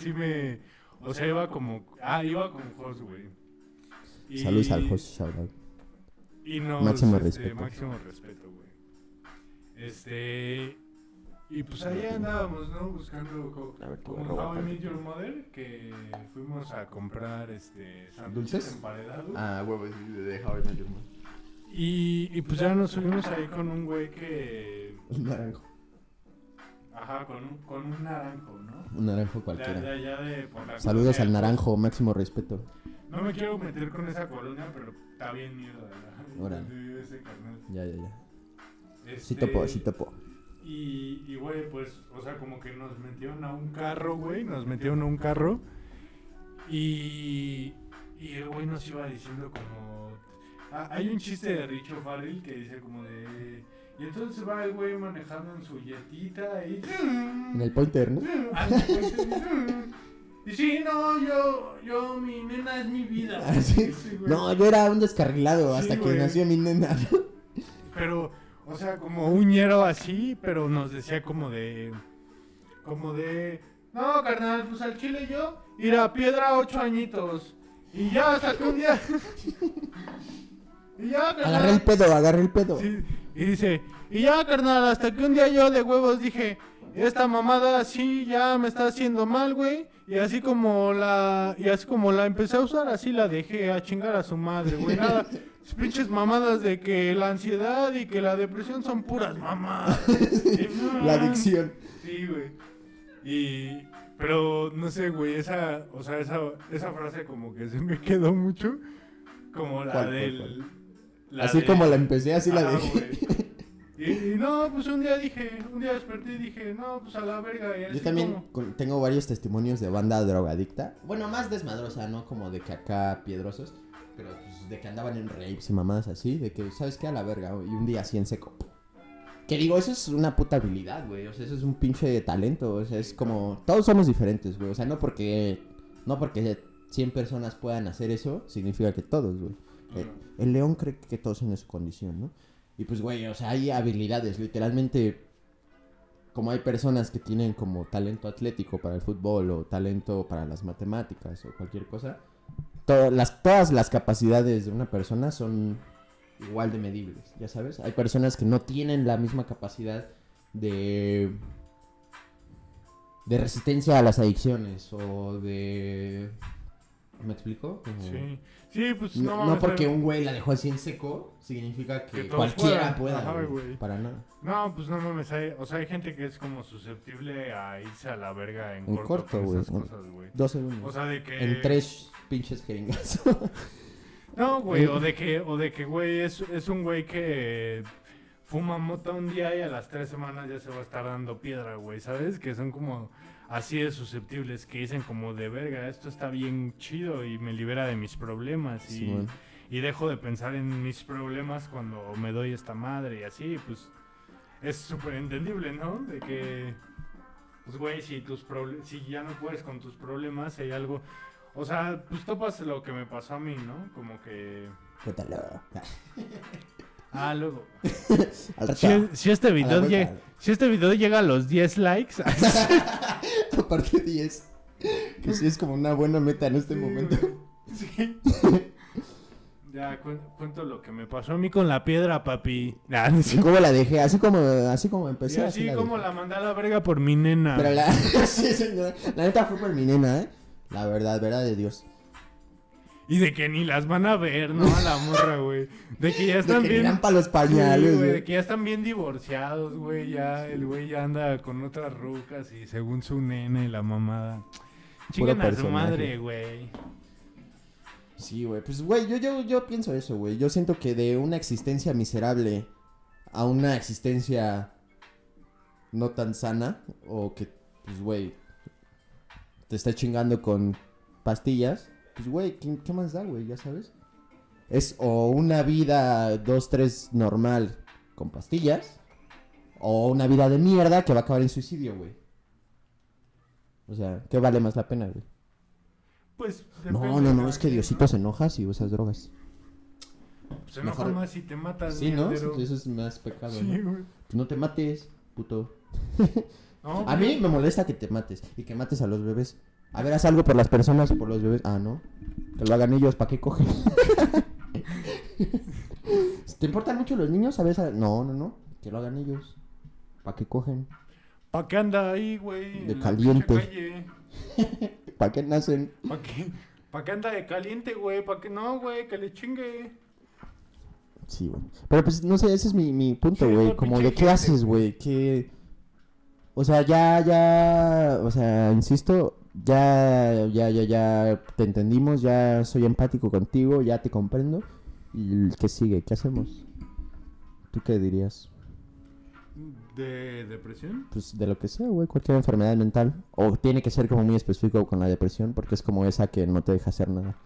sí me. O sea, iba como. Ah, iba con Jos, güey. Y- Saludos al host, shout out. Y nos, Máximo este, respeto. Máximo respeto, güey. Este. Y pues ahí andábamos, ¿no? Buscando. co- A ver, Como How I. Met Your Mother, que fuimos a comprar este. sándwiches. Ah, huevos, de How I Met Your Mother. Y, y pues ya nos subimos ahí con un güey que. Un naranjo. Ajá, con un, con un naranjo, ¿no? Un naranjo cualquiera. allá de. por la Saludos colonia al naranjo, máximo respeto. No me quiero meter con esa colonia, pero está bien mierda, ¿verdad? Órale. Donde vive ese carnal. Ya, ya, ya. Sí Este, topo, sí topo. Y, y, güey, pues, o sea, como que nos metieron a un carro, güey, nos metieron a un carro. Y, y el güey nos iba diciendo como... ah, hay un chiste de Richo Farrell que dice como de... Y entonces va el güey manejando en su yetita y... En el pointer, ¿no? Ah, Y sí, no, yo, yo, mi nena es mi vida. Ah, ¿sí? Sí, güey. No, yo era un descarrilado Sí, hasta que güey. nació mi nena. Pero, o sea, como un ñero así, pero nos decía como de. Como de. No, carnal, pues al chile yo. Ir a piedra ocho añitos. Y ya hasta que un día. y ya, carnal. Agarré el pedo, agarré el pedo. Sí, y dice, y ya, carnal, hasta que un día yo de huevos dije, esta mamada así ya me está haciendo mal, güey. Y así como la, y así como la empecé a usar, así la dejé a chingar a su madre, güey. Nada, pinches mamadas de que la ansiedad y que la depresión son puras mamadas. La adicción. Sí, güey. Y, pero no sé, güey, esa, o sea, esa, esa frase como que se me quedó mucho. Como la ¿Cuál, cuál, del. cuál? la así de- como la empecé, así la dejé. Y, y no, pues un día dije, un día desperté y dije, no, pues a la verga. Y así Yo también como- tengo varios testimonios de banda drogadicta. Bueno, más desmadrosa, ¿no? Como de que acá piedrosos. Pero pues, de que andaban en rapes y mamadas así. De que, ¿sabes qué? A la verga. Y un día así en seco. Que digo, eso es una puta habilidad, güey. O sea, eso es un pinche talento. O sea, es como. Todos somos diferentes, güey. O sea, no porque. No porque 100 personas puedan hacer eso, significa que todos, güey. Eh, el león cree que todos son de su condición, ¿no? Y pues, güey, o sea, hay habilidades, literalmente. Como hay personas que tienen como talento atlético para el fútbol o talento para las matemáticas o cualquier cosa, to- las, todas las capacidades de una persona son igual de medibles, ya sabes. Hay personas que no tienen la misma capacidad de de resistencia a las adicciones o de ¿me explico? Como- Sí, sí, pues no, no, porque un güey la dejó así en seco significa que, cualquiera pueda, Ajá, güey. para nada. No, pues no mames, hay, o sea, hay gente que es como susceptible a irse a la verga en, En corto, güey. esas cosas, güey. Dos segundos. O sea, de que... en tres pinches jeringas. No, güey, o de que, o de que, güey, es, es un güey que fuma mota un día y a las tres semanas ya se va a estar dando piedra, güey, ¿sabes? Que son como así de susceptibles, que dicen como de verga, esto está bien chido y me libera de mis problemas y, y dejo de pensar en mis problemas cuando me doy esta madre y así, pues es súper entendible, ¿no? De que, pues, güey, si, tus si ya no puedes con tus problemas, hay algo... O sea, pues topas lo que me pasó a mí, ¿no? Como que... Cuéntalo. Ah, luego. Al rato. Si, si este video llega, si este video llega a los 10 likes, Aparte 10. Que sí es como una buena meta en este Sí, momento. sí. Ya cuen- cuento lo que me pasó a mí con la piedra, papi. Ah, no ¿Y cómo la dejé? Así como, así como Y empecé. así la como dejé. la mandé a la verga por mi nena. Pero la... sí, señora. La neta fue por mi nena, ¿eh? La verdad, verdad de Dios. Y de que ni las van a ver, ¿no? A la morra, güey. De que ya De están que bien. para los pañales, güey. de que ya están bien divorciados, güey. Ya el güey ya anda con otras rucas y según su nena y la mamada. Chingan a su madre, güey. Sí, güey. Pues, güey, yo, yo, yo pienso eso, güey. Yo siento que de una existencia miserable a una existencia no tan sana, o que, pues, güey, te está chingando con pastillas, pues, güey, ¿qué, qué más da, güey? Ya sabes. Es o una vida dos, tres normal con pastillas, o una vida de mierda que va a acabar en suicidio, güey. O sea, ¿qué vale más la pena, güey? Pues. No, no, no, es que Diosito se enoja si usas drogas. Se enoja más si te matas, Sí, ¿no? Eso es más pecado, Sí, ¿no? güey. Pues no te mates, puto. No, A mí me molesta que te mates y que mates a los bebés. A ver, haz algo por las personas o por los bebés. Ah, no. Que lo hagan ellos, ¿para qué cogen? ¿Te importan mucho los niños? ¿Sabes? No, no, no. Que lo hagan ellos. ¿Para qué cogen? ¿Pa' qué anda ahí, güey? De caliente. ¿Para qué nacen? ¿Pa' qué? ¿Pa' qué anda de caliente, güey? ¿Pa' qué no, güey? Que le chingue. Sí, güey. Pero pues no sé, ese es mi, mi punto, güey. Como de qué gente, haces, güey. Que... O sea, ya, ya... O sea, insisto, ya, ya, ya, ya te entendimos, ya soy empático contigo, ya te comprendo. ¿Y qué sigue? ¿Qué hacemos? ¿Tú qué dirías? ¿De depresión? Pues de lo que sea, güey, cualquier enfermedad mental. O tiene que ser como muy específico con la depresión, porque es como esa que no te deja hacer nada.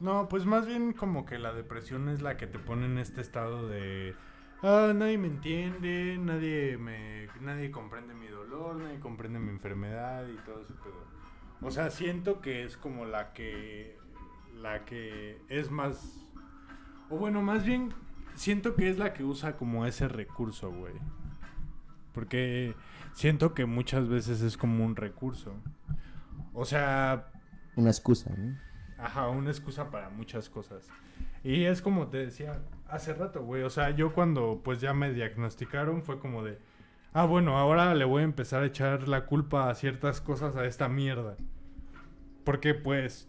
No, pues más bien como que la depresión es la que te pone en este estado de... Ah, nadie me entiende, nadie me... Nadie comprende mi dolor, nadie comprende mi enfermedad y todo ese pedo. O sea, siento que es como la que... La que es más... O bueno, más bien siento que es la que usa como ese recurso, güey. Porque siento que muchas veces es como un recurso. O sea, Una excusa, ¿no? Ajá, una excusa para muchas cosas. Y es como te decía hace rato, güey. O sea, yo cuando pues ya me diagnosticaron fue como de... Ah, bueno, ahora le voy a empezar a echar la culpa a ciertas cosas a esta mierda. Porque pues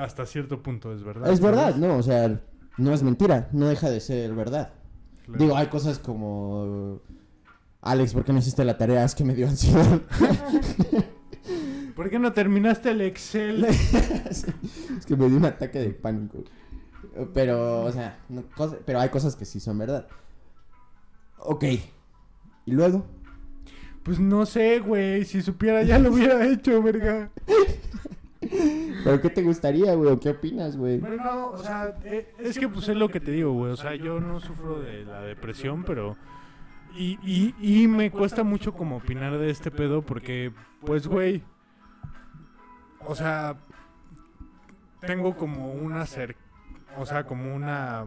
hasta cierto punto es verdad. Es verdad. ¿no? O sea, no es mentira, no deja de ser verdad. Claro. Digo, hay cosas como... Alex, ¿por qué no hiciste la tarea? Es que me dio ansiedad. ¿Por qué no terminaste el Excel? es que me dio un ataque de pánico. Pero, o sea, no- cosa- pero hay cosas que sí son verdad. Ok. ¿Y luego? Pues no sé, güey. Si supiera ya lo hubiera hecho, verga. ¿Pero qué te gustaría, güey? ¿O qué opinas, güey? Pero no, o sea, eh, es que pues es lo que te digo, güey. O sea, yo no sufro de la depresión, pero... Y, y, y me cuesta mucho como opinar de este pedo porque, pues, güey... O sea, tengo como una cer... O sea, como una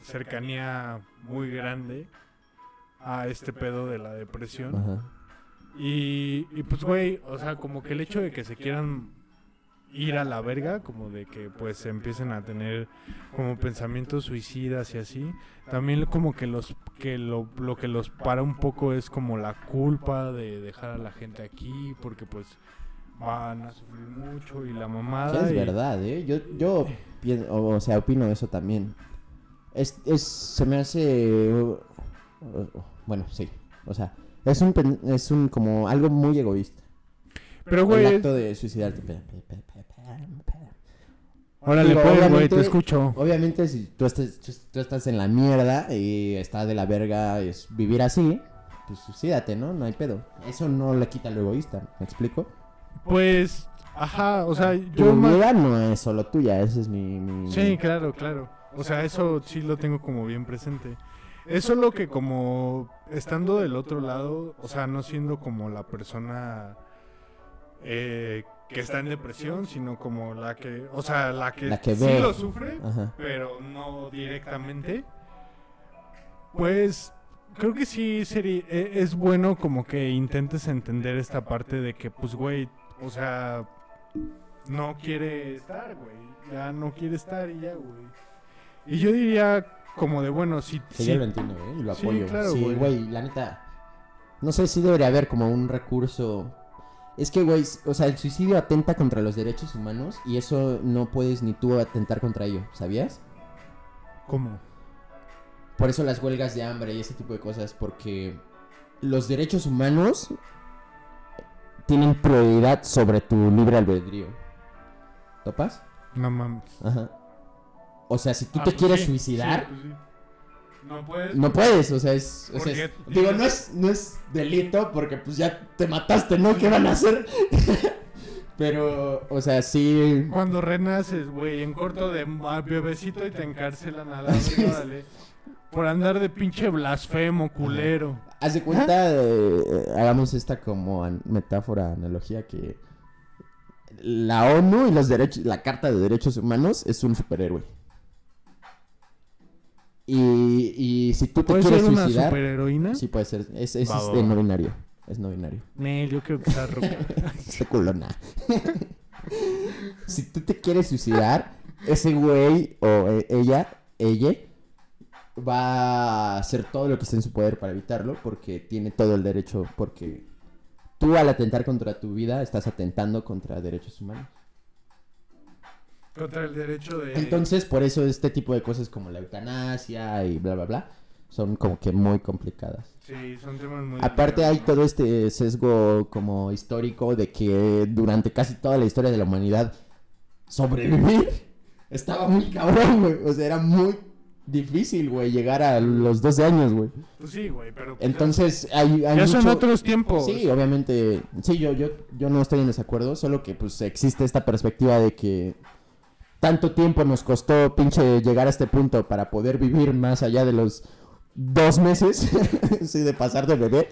cercanía muy grande a este pedo de la depresión. Ajá. Y, y pues, güey, o sea, como que el hecho de que se quieran ir a la verga, como de que pues empiecen a tener como pensamientos suicidas y así, también como que los que lo, lo que los para un poco es como la culpa de dejar a la gente aquí, porque pues van a sufrir mucho y la mamada. es y- verdad, ¿eh? Yo, yo o sea, opino eso también. Es, es, se me hace... bueno, sí. O sea, es un, es un como algo muy egoísta. Pero, güey, el acto de suicidarte. Órale, Digo, pues, güey, te escucho. Obviamente, si tú estás, tú estás en la mierda y está de la verga es vivir así, pues suicídate, ¿no? No hay pedo. Eso no le quita lo egoísta, ¿me explico? Pues, ajá, o sea, Tu yo más... vida no es solo tuya, ese es mi... mi- Sí, claro, claro. O sea, eso sí lo tengo como bien presente. Es solo que como estando del otro lado, o sea, no siendo como la persona eh, que está en depresión, sino como la que, o sea, la que, La que sí ve. lo sufre, Ajá. pero no directamente. Pues creo que sí sería, e- es bueno como que intentes entender esta parte de que, pues, güey, o sea, no quiere estar, güey. Ya no quiere estar y ya, güey. Y yo diría como de, bueno, si... Sí, si- yo lo entiendo, ¿eh? Y lo Sí, apoyo. claro, sí, güey. güey, la neta. No sé si debería haber como un recurso. Es que, güey, o sea, el suicidio atenta contra los derechos humanos y eso no puedes ni tú atentar contra ello, ¿sabías? ¿Cómo? Por eso las huelgas de hambre y ese tipo de cosas, porque los derechos humanos tienen prioridad sobre tu libre albedrío. ¿Topas? No mames. Ajá. O sea, si tú Ah, te pues quieres sí, suicidar, sí, pues sí. No puedes. No puedes, o sea, es, o sea, Porque es- tienes- digo, no es, no es delito porque pues ya te mataste, ¿no? ¿Qué van a hacer? Pero, o sea, sí, Cuando renaces, güey, en corto de ah, bebecito y te encarcelan a la órale. Por andar de pinche blasfemo, culero. haz de cuenta, eh, hagamos esta como an- metáfora, analogía que la ONU y los derechos, la Carta de Derechos Humanos es un superhéroe. Y, y si tú te ¿Puede quieres ser una suicidar, superheroína? sí puede ser, es, es va. no binario, es no binario. Nel, yo quiero que sea roca. Este culona. si tú te quieres suicidar, ese güey o eh, ella, ella, va a hacer todo lo que esté en su poder para evitarlo porque tiene todo el derecho, porque tú al atentar contra tu vida estás atentando contra derechos humanos. Contra el derecho de. Entonces, por eso este tipo de cosas como la eutanasia y bla, bla, bla, son como que muy complicadas. Sí, son temas muy. Aparte hay todo este sesgo como histórico de que durante casi toda la historia de la humanidad sobrevivir estaba muy cabrón, güey. O sea, era muy difícil, güey, llegar a los 12 años, güey. Pues sí, güey, pero. pues, Entonces hay, Ya, hay ya son mucho- otros tiempos. Sí, obviamente. Sí, yo, yo, yo no estoy en desacuerdo, solo que pues existe esta perspectiva de que tanto tiempo nos costó pinche llegar a este punto para poder vivir más allá de los dos meses, sí, de pasar de bebé,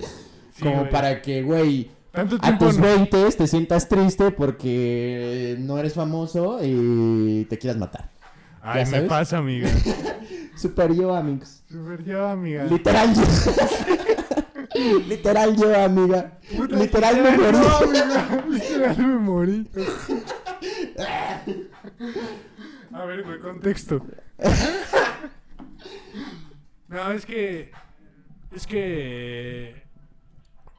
Sí, como güey. para que, güey, a tus no- 20 te sientas triste porque no eres famoso y te quieras matar. Ay, ¿Ya me pasa, amiga. Super yo, amigos. Super yo, amiga. Literal yo. Literal yo, amiga. Puta, Literal me morí. No, amiga. Literal me morí. A ver, güey, contexto. No, es que. Es que.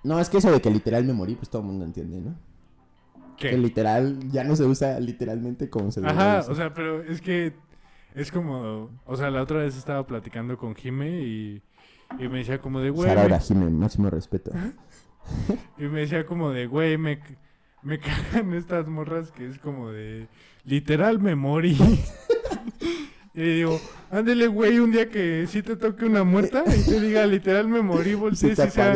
No, es que eso de que literal me morí, pues todo el mundo entiende, ¿no? Que literal ya no se usa literalmente como se Ajá, o sea, pero es que. Es como. O sea, la otra vez estaba platicando con Jime y. Y me decía como de, güey. Sara me- Jimé, máximo respeto. Y me decía como de, güey, me, me cagan estas morras que es como de, literal me morí. y digo, ándele, güey, un día que sí te toque una muerta y te diga, literal me morí, te y sea,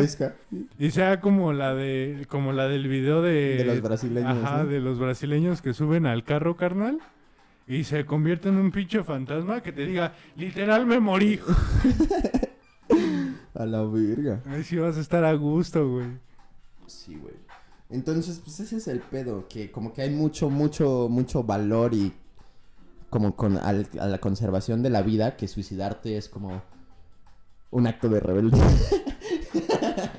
y sea como la de, como la del video de... de los brasileños. Ajá, ¿no? de los brasileños que suben al carro, carnal. Y se convierte en un pinche fantasma que te diga, literal me morí. A la verga. Ahí sí vas a estar a gusto, güey. Sí, güey. Entonces, pues ese es el pedo, que como que hay mucho, mucho, mucho valor y como con al- a la conservación de la vida, que suicidarte es como un acto de rebeldía.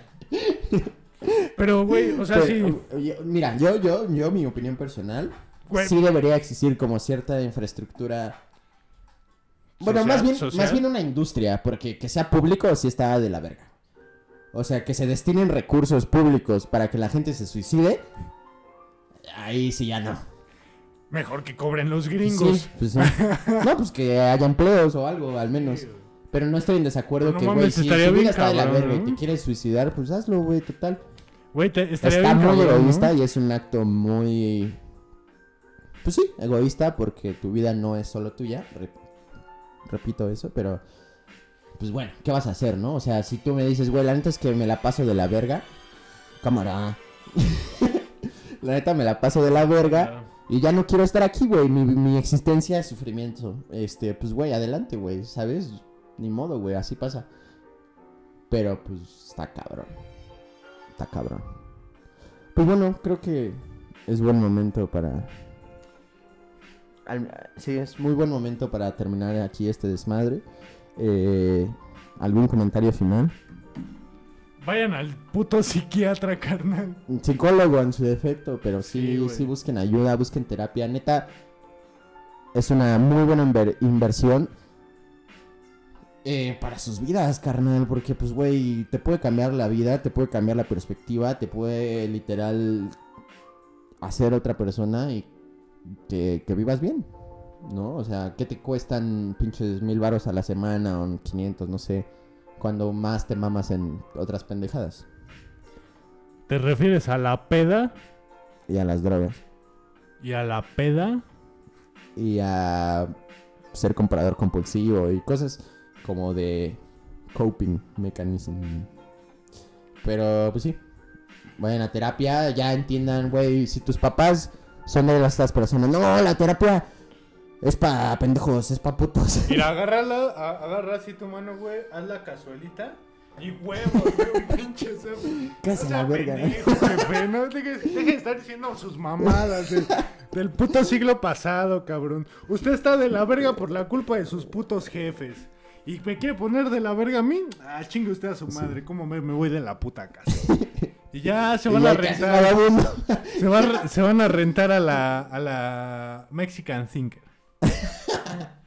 Pero, güey, o sea, sí. Pero, oye, Mira, yo, yo, yo, mi opinión personal, Güey. sí debería existir como cierta infraestructura. Bueno, Social- más bien, social. más bien una industria, porque que sea público sí está de la verga. O sea, que se destinen recursos públicos para que la gente se suicide. Ahí sí ya no. Mejor que cobren los gringos. Sí, pues sí. No, pues que haya empleos o algo, al menos. Pero no estoy en desacuerdo No que, güey, si estaría bien está de la verga y ¿no? te quieres suicidar, pues hazlo, güey, total. Güey, estaría Está bien muy cabrón, ¿no? egoísta y es un acto muy... Pues sí, egoísta porque tu vida no es solo tuya. Rep- Repito eso, pero... Pues bueno, ¿qué vas a hacer, no? O sea, si tú me dices, güey, la neta es que me la paso de la verga. Cámara. la neta me la paso de la verga. Y ya no quiero estar aquí, güey. Mi, mi existencia es sufrimiento. Este, pues, güey, adelante, güey. ¿Sabes? Ni modo, güey. Así pasa. Pero, pues, está cabrón. Está cabrón. Pues bueno, creo que es buen momento para... Sí, es muy buen momento para terminar aquí este desmadre. Eh, ¿Algún comentario final? Vayan al puto psiquiatra, carnal. Psicólogo en su defecto, pero sí, Sí, busquen ayuda, busquen terapia. Neta, es una muy buena inver- inversión eh, para sus vidas, carnal, porque pues, güey, te puede cambiar la vida, te puede cambiar la perspectiva, te puede literal hacer otra persona y que, que vivas bien, ¿no? O sea, ¿qué te cuestan pinches mil varos a la semana o 500, no sé, cuando más te mamas en otras pendejadas ¿Te refieres a la peda y a las drogas y a la peda? y a ser comprador compulsivo y cosas como de coping mechanism. Pero pues sí, vayan a terapia, ya entiendan, güey, si tus papás son de estas personas, no, la terapia es pa' pendejos, es pa' putos. Mira, agárrala, agarra así tu mano, güey, haz la cazuelita y huevos, güey, pinche O sea, la verga. no de estar diciendo sus mamadas del, del puto siglo pasado, cabrón. Usted está de la verga por la culpa de sus putos jefes. ¿Y me quiere poner de la verga a mí? Ah, chingue usted a su madre, ¿cómo me, me voy de la puta casa? Y ya se van a rentar. Se, va se van a rentar a la, a la Mexican Thinker.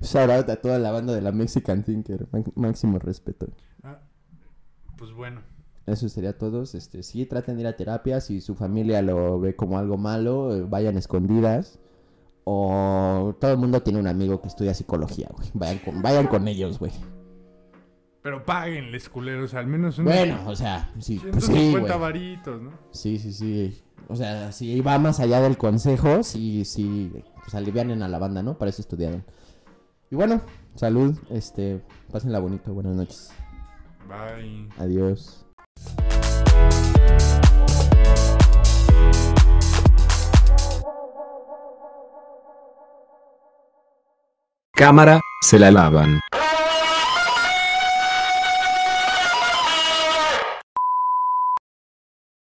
Shout out a toda la banda de la Mexican Thinker, má- máximo respeto. Ah, pues bueno. Eso sería todos. Este, sí, traten de ir a terapia. Si su familia lo ve como algo malo, eh, vayan escondidas. O todo el mundo tiene un amigo que estudia psicología, güey. Vayan con, vayan con ellos, güey. Pero páguenles, culeros, al menos unos Bueno, o sea, sí, pues sí, 150 güey. varitos, ¿no? Sí, sí, sí. O sea, si va más allá del consejo, sí, sí, pues alivianen a la banda, ¿no? Para eso estudiaron. Y bueno, salud, este, pásenla bonito, buenas noches. Bye. Adiós. Cámara, se la lavan.